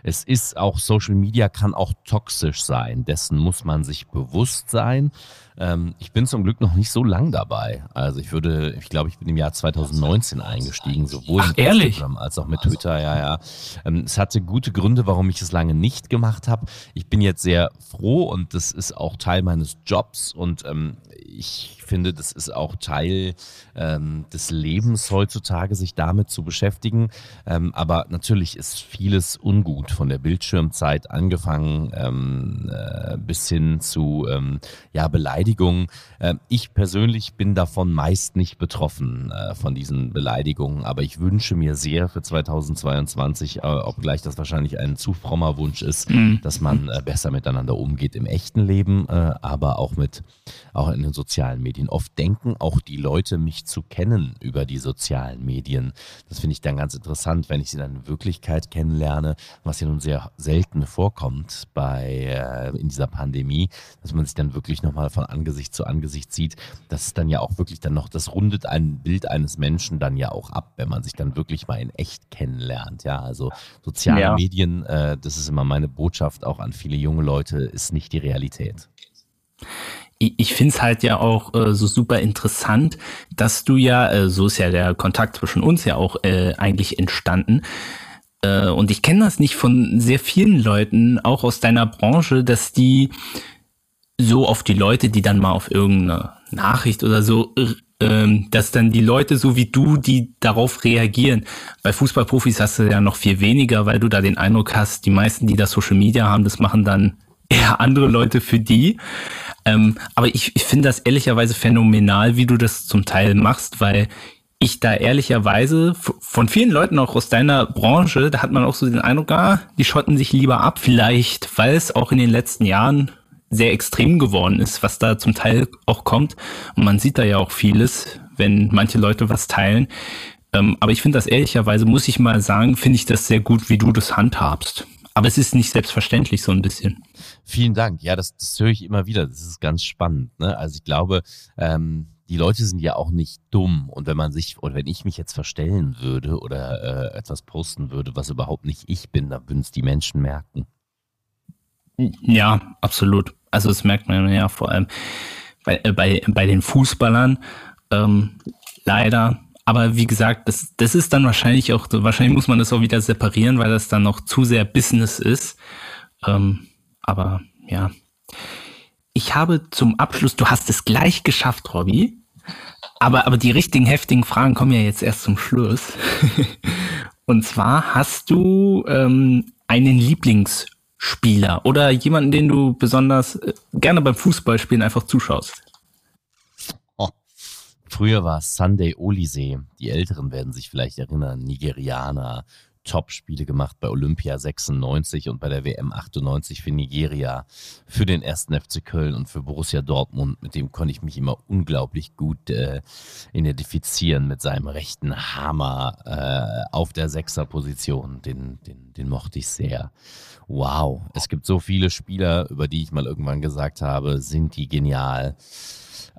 es ist auch, Social Media kann auch toxisch sein. Dessen muss man sich bewusst sein. Ähm, ich bin zum Glück noch nicht so lang dabei. Also ich würde, ich glaube, ich bin im Jahr 2019 eingestiegen, sowohl Ach, mit Instagram als auch mit Twitter. Ja, ja. Ähm, es hatte gute Gründe, warum ich es lange nicht gemacht habe. Ich bin jetzt sehr froh und das ist auch Teil meines Jobs und ähm, ich finde, das ist auch Teil ähm, des Lebens heutzutage, sich damit zu beschäftigen. Ähm, aber natürlich ist vieles ungut, von der Bildschirmzeit angefangen ähm, äh, bis hin zu ähm, ja, Beleidigungen. Äh, ich persönlich bin davon meist nicht betroffen, äh, von diesen Beleidigungen, aber ich wünsche mir sehr für 2022, äh, obgleich das wahrscheinlich ein zu frommer Wunsch ist, mhm. dass man äh, besser miteinander umgeht im echten Leben, äh, aber auch mit auch in den sozialen Medien. Oft denken auch die Leute, mich zu kennen über die sozialen Medien. Das finde ich dann ganz interessant, wenn ich sie dann in Wirklichkeit kennenlerne, was ja nun sehr selten vorkommt bei äh, in dieser Pandemie, dass man sich dann wirklich nochmal von Angesicht zu Angesicht sieht. Das ist dann ja auch wirklich dann noch, das rundet ein Bild eines Menschen dann ja auch ab, wenn man sich dann wirklich mal in echt kennenlernt. Ja, also soziale ja. Medien, äh, das ist immer meine Botschaft auch an viele junge Leute, ist nicht die Realität ich finde es halt ja auch äh, so super interessant, dass du ja, äh, so ist ja der Kontakt zwischen uns ja auch äh, eigentlich entstanden. Äh, und ich kenne das nicht von sehr vielen Leuten, auch aus deiner Branche, dass die so auf die Leute, die dann mal auf irgendeine Nachricht oder so, äh, dass dann die Leute so wie du, die darauf reagieren. Bei Fußballprofis hast du ja noch viel weniger, weil du da den Eindruck hast, die meisten, die das Social Media haben, das machen dann eher andere Leute für die. Ähm, aber ich, ich finde das ehrlicherweise phänomenal, wie du das zum Teil machst, weil ich da ehrlicherweise von vielen Leuten auch aus deiner Branche, da hat man auch so den Eindruck, ah, die schotten sich lieber ab, vielleicht, weil es auch in den letzten Jahren sehr extrem geworden ist, was da zum Teil auch kommt. Und man sieht da ja auch vieles, wenn manche Leute was teilen. Ähm, aber ich finde das ehrlicherweise, muss ich mal sagen, finde ich das sehr gut, wie du das handhabst. Aber es ist nicht selbstverständlich so ein bisschen. Vielen Dank. Ja, das, das höre ich immer wieder. Das ist ganz spannend. Ne? Also ich glaube, ähm, die Leute sind ja auch nicht dumm. Und wenn man sich, oder wenn ich mich jetzt verstellen würde oder äh, etwas posten würde, was überhaupt nicht ich bin, dann würden es die Menschen merken. Ja, absolut. Also das merkt man ja vor allem bei, äh, bei, bei den Fußballern. Ähm, leider aber wie gesagt, das, das ist dann wahrscheinlich auch, wahrscheinlich muss man das auch wieder separieren, weil das dann noch zu sehr Business ist. Ähm, aber ja. Ich habe zum Abschluss, du hast es gleich geschafft, Robby. Aber, aber die richtigen heftigen Fragen kommen ja jetzt erst zum Schluss. (laughs) Und zwar hast du ähm, einen Lieblingsspieler oder jemanden, den du besonders äh, gerne beim Fußballspielen einfach zuschaust? Früher war es Sunday Oliseh. Die Älteren werden sich vielleicht erinnern. Nigerianer, Top-Spiele gemacht bei Olympia 96 und bei der WM 98 für Nigeria, für den ersten FC Köln und für Borussia Dortmund. Mit dem konnte ich mich immer unglaublich gut äh, identifizieren mit seinem rechten Hammer äh, auf der Sechser-Position. Den, den, den mochte ich sehr. Wow, es gibt so viele Spieler, über die ich mal irgendwann gesagt habe, sind die genial.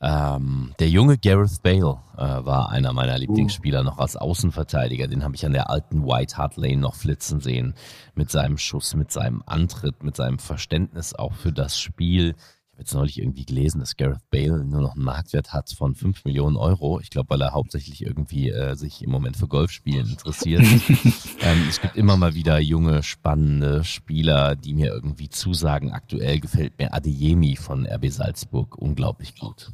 Ähm, der junge Gareth Bale äh, war einer meiner Lieblingsspieler uh. noch als Außenverteidiger. Den habe ich an der alten White Hart Lane noch flitzen sehen. Mit seinem Schuss, mit seinem Antritt, mit seinem Verständnis auch für das Spiel. Ich habe jetzt neulich irgendwie gelesen, dass Gareth Bale nur noch einen Marktwert hat von 5 Millionen Euro. Ich glaube, weil er hauptsächlich irgendwie äh, sich im Moment für Golfspielen interessiert. (laughs) ähm, es gibt immer mal wieder junge, spannende Spieler, die mir irgendwie zusagen. Aktuell gefällt mir Adeyemi von RB Salzburg unglaublich gut.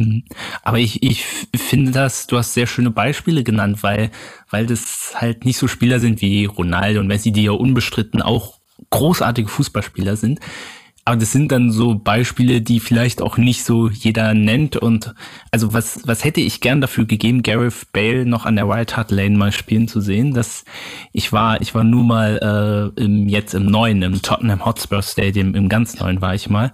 Mhm. Aber ich, ich finde das, du hast sehr schöne Beispiele genannt, weil, weil das halt nicht so Spieler sind wie Ronaldo und Messi, die ja unbestritten auch großartige Fußballspieler sind. aber das sind dann so Beispiele, die vielleicht auch nicht so jeder nennt. Und also was, was hätte ich gern dafür gegeben, Gareth Bale noch an der White Hart Lane mal spielen zu sehen? Das, ich war, ich war nur mal äh, im, jetzt im neuen, im Tottenham Hotspur Stadium, im ganz neuen war ich mal.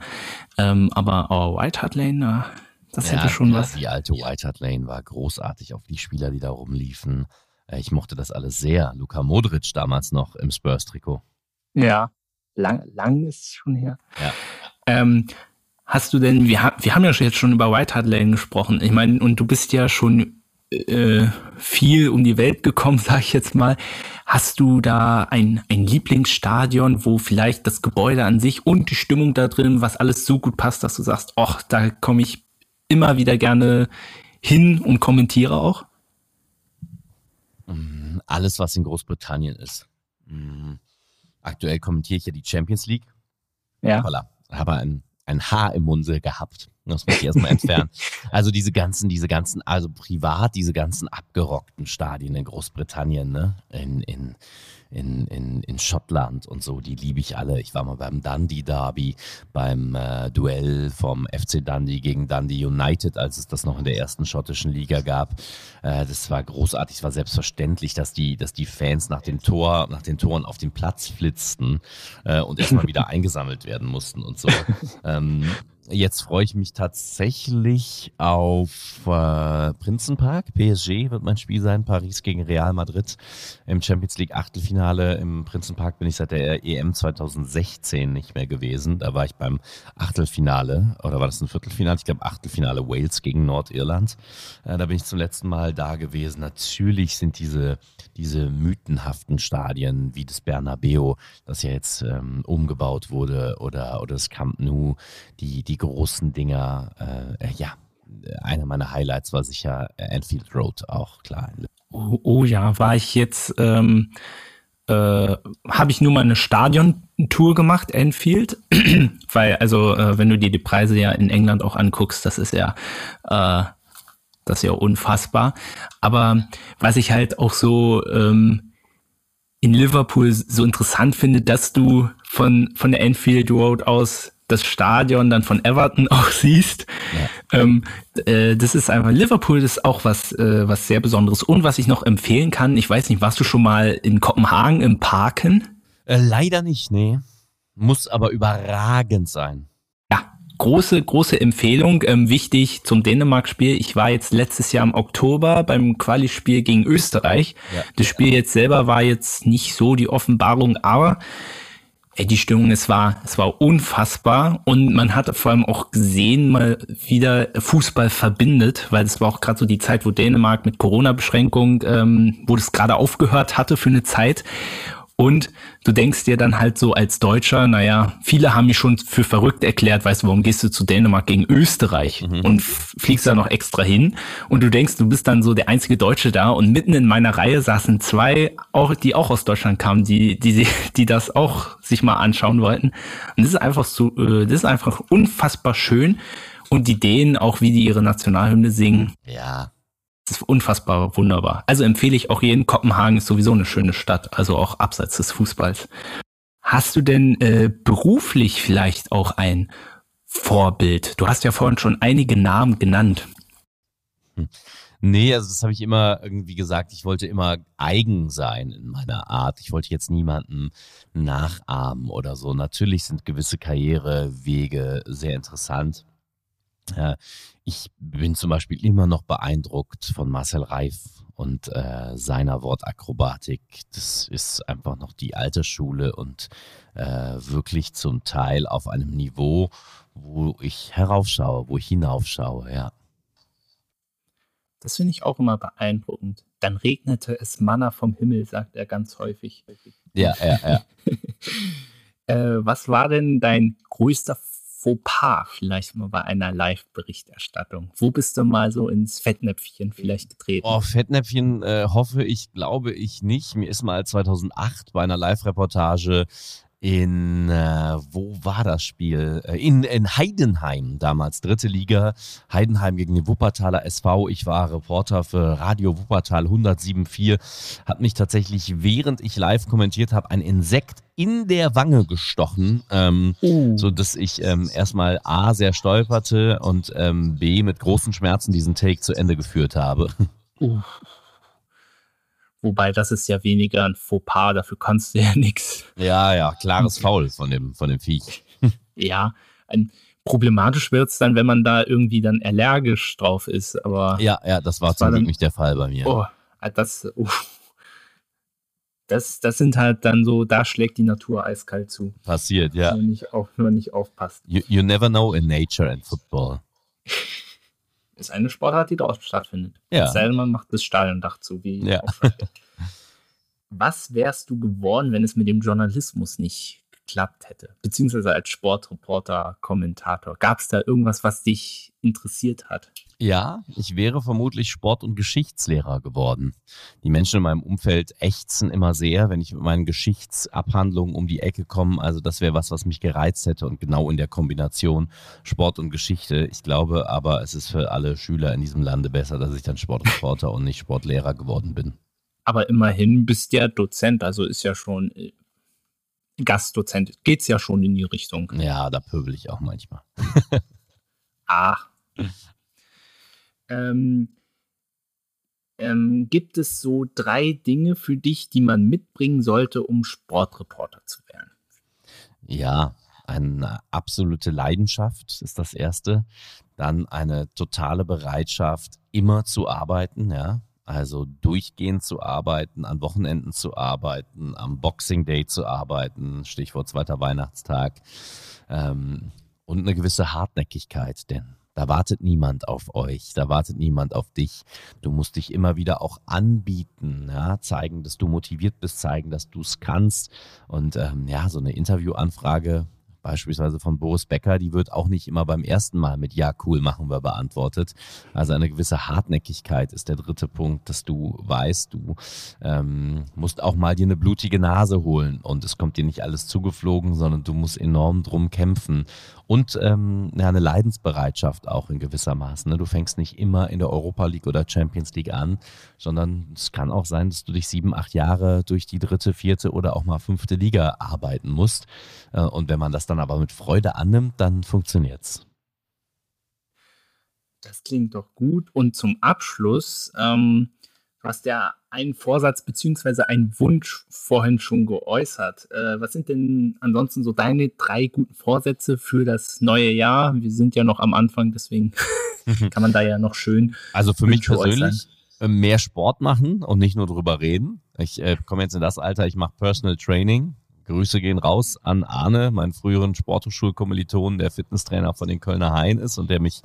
Ähm, aber oh, White Hart Lane, äh, das ja, hätte schon ja, was. Die alte White Hart Lane war großartig auf die Spieler, die da rumliefen. Äh, ich mochte das alles sehr. Luka Modric damals noch im Spurs-Trikot. Ja, lang, lang ist schon her. Ja. Ähm, hast du denn, wir, wir haben ja jetzt schon über White Hart Lane gesprochen. Ich meine, und du bist ja schon äh, viel um die Welt gekommen, (laughs) sag ich jetzt mal. Hast du da ein, ein Lieblingsstadion, wo vielleicht das Gebäude an sich und die Stimmung da drin, was alles so gut passt, dass du sagst, ach, da komme ich immer wieder gerne hin und kommentiere auch? Mm, alles, was in Großbritannien ist. Mm, aktuell kommentiere ich ja die Champions League. Ja. Voilà. Habe ein, ein Haar im Munde gehabt. Das muss ich erstmal entfernen. (laughs) Also diese ganzen, diese ganzen, also privat, diese ganzen abgerockten Stadien in Großbritannien, ne? In, in, in, in, in Schottland und so, die liebe ich alle. Ich war mal beim Dundee Derby, beim äh, Duell vom FC Dundee gegen Dundee United, als es das noch in der ersten schottischen Liga gab. Äh, das war großartig, es war selbstverständlich, dass die, dass die Fans nach dem Tor, nach den Toren auf den Platz flitzten äh, und erstmal wieder (laughs) eingesammelt werden mussten und so. (laughs) Ähm, Jetzt freue ich mich tatsächlich auf äh, Prinzenpark. PSG wird mein Spiel sein. Paris gegen Real Madrid im Champions League Achtelfinale. Im Prinzenpark bin ich seit der EM 2016 nicht mehr gewesen. Da war ich beim Achtelfinale. Oder war das ein Viertelfinale? Ich glaube Achtelfinale Wales gegen Nordirland. Äh, da bin ich zum letzten Mal da gewesen. Natürlich sind diese, diese mythenhaften Stadien wie das Bernabeu, das ja jetzt ähm, umgebaut wurde, oder, oder das Camp Nou, die, die die großen Dinger, äh, ja, einer meiner Highlights war sicher Anfield Road auch klar. Oh, oh ja, war ich jetzt, ähm, äh, habe ich nur mal eine Stadiontour gemacht, Anfield, (clears throat) weil also äh, wenn du dir die Preise ja in England auch anguckst, das ist ja äh, das ist ja unfassbar. Aber was ich halt auch so ähm, in Liverpool so interessant finde, dass du von von der Anfield Road aus das Stadion dann von Everton (laughs) auch siehst. Ja. Ähm, äh, das ist einfach, Liverpool ist auch was, äh, was sehr Besonderes. Und was ich noch empfehlen kann, ich weiß nicht, warst du schon mal in Kopenhagen im Parken? Äh, leider nicht, nee. Muss aber überragend sein. Ja, große, große Empfehlung. Ähm, wichtig zum Dänemark-Spiel. Ich war jetzt letztes Jahr im Oktober beim Quali-Spiel gegen Österreich. Ja. Das Spiel jetzt selber war jetzt nicht so die Offenbarung, aber ey, die Stimmung, es war, es war unfassbar. Und man hat vor allem auch gesehen, mal wieder Fußball verbindet, weil es war auch gerade so die Zeit, wo Dänemark mit Corona-Beschränkung, ähm, wo das gerade aufgehört hatte für eine Zeit und du denkst dir dann halt so als Deutscher, naja, viele haben mich schon für verrückt erklärt, weißt du, warum gehst du zu Dänemark gegen Österreich mhm. und fliegst da noch extra hin und du denkst, du bist dann so der einzige Deutsche da und mitten in meiner Reihe saßen zwei, auch, die auch aus Deutschland kamen, die, die, (laughs) die das auch sich mal anschauen wollten. Und das ist einfach so, äh, das ist einfach unfassbar schön. Und die Dänen, auch wie die ihre Nationalhymne singen. Ja, das ist unfassbar wunderbar. Also empfehle ich auch jeden. Kopenhagen ist sowieso eine schöne Stadt, also auch abseits des Fußballs. Hast du denn äh, beruflich vielleicht auch ein Vorbild? Du hast ja vorhin schon einige Namen genannt. Hm. Nee, also das habe ich immer irgendwie gesagt. Ich wollte immer eigen sein in meiner Art. Ich wollte jetzt niemanden nachahmen oder so. Natürlich sind gewisse Karrierewege sehr interessant. Äh, ich bin zum Beispiel immer noch beeindruckt von Marcel Reif und äh, seiner Wortakrobatik. Das ist einfach noch die alte Schule und äh, wirklich zum Teil auf einem Niveau, wo ich heraufschaue, wo ich hinaufschaue, ja. Das finde ich auch immer beeindruckend. Dann regnete es Manna vom Himmel, sagt er ganz häufig. Ja, ja, ja. (laughs) äh, was war denn dein größter Fauxpas vielleicht mal bei einer Live-Berichterstattung? Wo bist du mal so ins Fettnäpfchen vielleicht getreten? Oh, Fettnäpfchen äh, hoffe ich, glaube ich nicht. Mir ist mal 2008 bei einer Live-Reportage in, äh, wo war das Spiel? Äh, in, in Heidenheim damals, dritte Liga. Heidenheim gegen den Wuppertaler SV. Ich war Reporter für Radio Wuppertal 107.4. Hat mich tatsächlich, während ich live kommentiert habe, ein Insekt in der Wange gestochen, ähm, uh. so dass ich ähm, erstmal A sehr stolperte und ähm, B mit großen Schmerzen diesen Take zu Ende geführt habe. Uh. Wobei das ist ja weniger ein Fauxpas, dafür kannst du ja (laughs) nichts. Ja, ja, klares (laughs) Foul von dem, von dem Viech. (laughs) ja, ein, problematisch wird es dann, wenn man da irgendwie dann allergisch drauf ist. Aber ja, ja, das war das zum war Glück nicht der Fall bei mir. Oh, ah, das, uh, das, das sind halt dann so, da schlägt die Natur eiskalt zu. Passiert, ja. Wenn man nicht, auf, wenn man nicht aufpasst. You, you never know in nature and football. Ist eine Sportart, die draußen stattfindet. Ja. Sei denn, man macht das Stadiondach zu, wie ja. Was wärst du geworden, wenn es mit dem Journalismus nicht geklappt hätte? Beziehungsweise als Sportreporter, Kommentator. Gab es da irgendwas, was dich interessiert hat? Ja, ich wäre vermutlich Sport- und Geschichtslehrer geworden. Die Menschen in meinem Umfeld ächzen immer sehr, wenn ich mit meinen Geschichtsabhandlungen um die Ecke komme. Also das wäre was, was mich gereizt hätte und genau in der Kombination Sport und Geschichte. Ich glaube aber, es ist für alle Schüler in diesem Lande besser, dass ich dann Sportreporter (laughs) und nicht Sportlehrer geworden bin. Aber immerhin bist ja Dozent, also ist ja schon äh, Gastdozent, geht's ja schon in die Richtung. Ja, da pöbel ich auch manchmal. Ach. (laughs) Ähm, ähm, gibt es so drei Dinge für dich, die man mitbringen sollte, um Sportreporter zu werden? Ja, eine absolute Leidenschaft ist das erste. Dann eine totale Bereitschaft, immer zu arbeiten, ja. Also durchgehend zu arbeiten, an Wochenenden zu arbeiten, am Boxing Day zu arbeiten, Stichwort zweiter Weihnachtstag. Ähm, und eine gewisse Hartnäckigkeit, denn da wartet niemand auf euch, da wartet niemand auf dich. Du musst dich immer wieder auch anbieten, ja, zeigen, dass du motiviert bist, zeigen, dass du es kannst. Und ähm, ja, so eine Interviewanfrage beispielsweise von Boris Becker, die wird auch nicht immer beim ersten Mal mit Ja, cool, machen wir beantwortet. Also eine gewisse Hartnäckigkeit ist der dritte Punkt, dass du weißt, du ähm, musst auch mal dir eine blutige Nase holen und es kommt dir nicht alles zugeflogen, sondern du musst enorm drum kämpfen und ähm, ja, eine Leidensbereitschaft auch in gewisser Maße. Ne? Du fängst nicht immer in der Europa League oder Champions League an, sondern es kann auch sein, dass du dich sieben, acht Jahre durch die dritte, vierte oder auch mal fünfte Liga arbeiten musst. Äh, und wenn man das dann aber mit Freude annimmt, dann funktioniert's. Das klingt doch gut. Und zum Abschluss, ähm, du hast ja einen Vorsatz bzw. einen Wunsch vorhin schon geäußert. Äh, was sind denn ansonsten so deine drei guten Vorsätze für das neue Jahr? Wir sind ja noch am Anfang, deswegen (laughs) kann man da ja noch schön. Also für mich persönlich äußern. Äh, mehr Sport machen und nicht nur drüber reden. Ich äh, komme jetzt in das Alter, ich mache Personal Training Grüße gehen raus an Arne, meinen früheren Sporthochschulkommiliton, der Fitnesstrainer von den Kölner Hain ist und der mich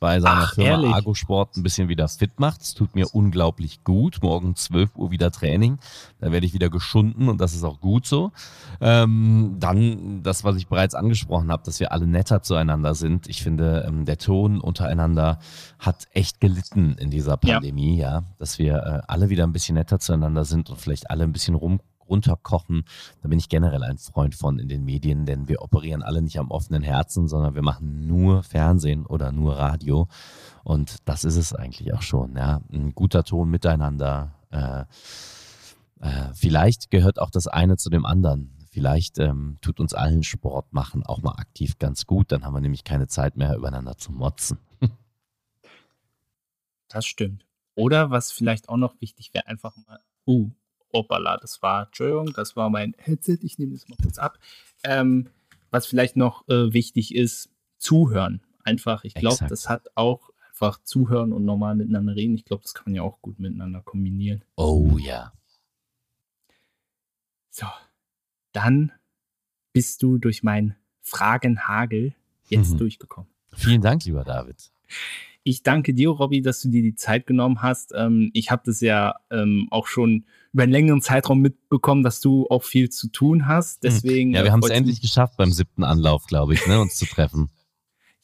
bei seiner Ach, Firma ehrlich? Argo Sport ein bisschen wieder fit macht. Es tut mir unglaublich gut. Morgen 12 Uhr wieder Training. Da werde ich wieder geschunden und das ist auch gut so. Ähm, dann das, was ich bereits angesprochen habe, dass wir alle netter zueinander sind. Ich finde, ähm, der Ton untereinander hat echt gelitten in dieser Pandemie, ja, ja dass wir äh, alle wieder ein bisschen netter zueinander sind und vielleicht alle ein bisschen rum runterkochen. Da bin ich generell ein Freund von in den Medien, denn wir operieren alle nicht am offenen Herzen, sondern wir machen nur Fernsehen oder nur Radio. Und das ist es eigentlich auch schon. Ja. Ein guter Ton miteinander. Äh, äh, vielleicht gehört auch das eine zu dem anderen. Vielleicht ähm, tut uns allen Sport machen auch mal aktiv ganz gut. Dann haben wir nämlich keine Zeit mehr, übereinander zu motzen. Das stimmt. Oder was vielleicht auch noch wichtig wäre, einfach mal, uh, Opala, das war, Entschuldigung, das war mein Headset, ich nehme das mal kurz ab. Ähm, was vielleicht noch äh, wichtig ist, zuhören. Einfach, ich glaube, das hat auch einfach zuhören und normal miteinander reden. Ich glaube, das kann man ja auch gut miteinander kombinieren. Oh ja. So, dann bist du durch meinen Fragenhagel jetzt mhm. durchgekommen. Vielen Dank, lieber David. Ich danke dir, Robby, dass du dir die Zeit genommen hast. Ähm, ich habe das ja ähm, auch schon über einen längeren Zeitraum mitbekommen, dass du auch viel zu tun hast. Hm. Deswegen. Ja, wir haben es endlich geschafft beim siebten Anlauf, glaube ich, ne, uns zu treffen. (laughs)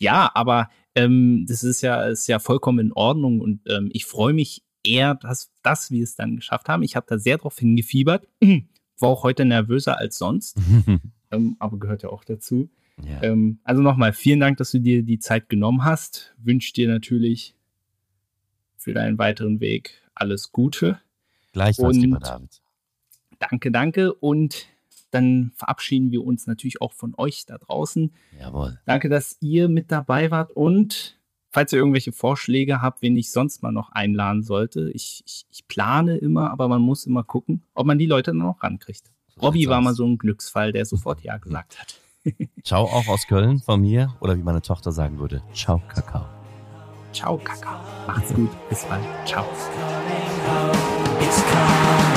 Ja, aber ähm, das ist ja, ist ja vollkommen in Ordnung und ähm, ich freue mich eher, dass, dass wir es dann geschafft haben. Ich habe da sehr drauf hingefiebert. (clears throat) War auch heute nervöser als sonst. (laughs) ähm, aber gehört ja auch dazu. Ja. Ähm, also nochmal, vielen Dank, dass du dir die Zeit genommen hast. Wünsche dir natürlich für deinen weiteren Weg alles Gute. Gleichfalls, und lieber David. Danke, danke. Und dann verabschieden wir uns natürlich auch von euch da draußen. Jawohl. Danke, dass ihr mit dabei wart und falls ihr irgendwelche Vorschläge habt, wen ich sonst mal noch einladen sollte. Ich, ich, ich plane immer, aber man muss immer gucken, ob man die Leute dann auch rankriegt. So Robby war mal so ein Glücksfall, der sofort Ja (laughs) gesagt hat. Ciao auch aus Köln von mir oder wie meine Tochter sagen würde, ciao Kakao. Ciao Kakao. Macht's gut. Bis bald. Ciao. It's coming.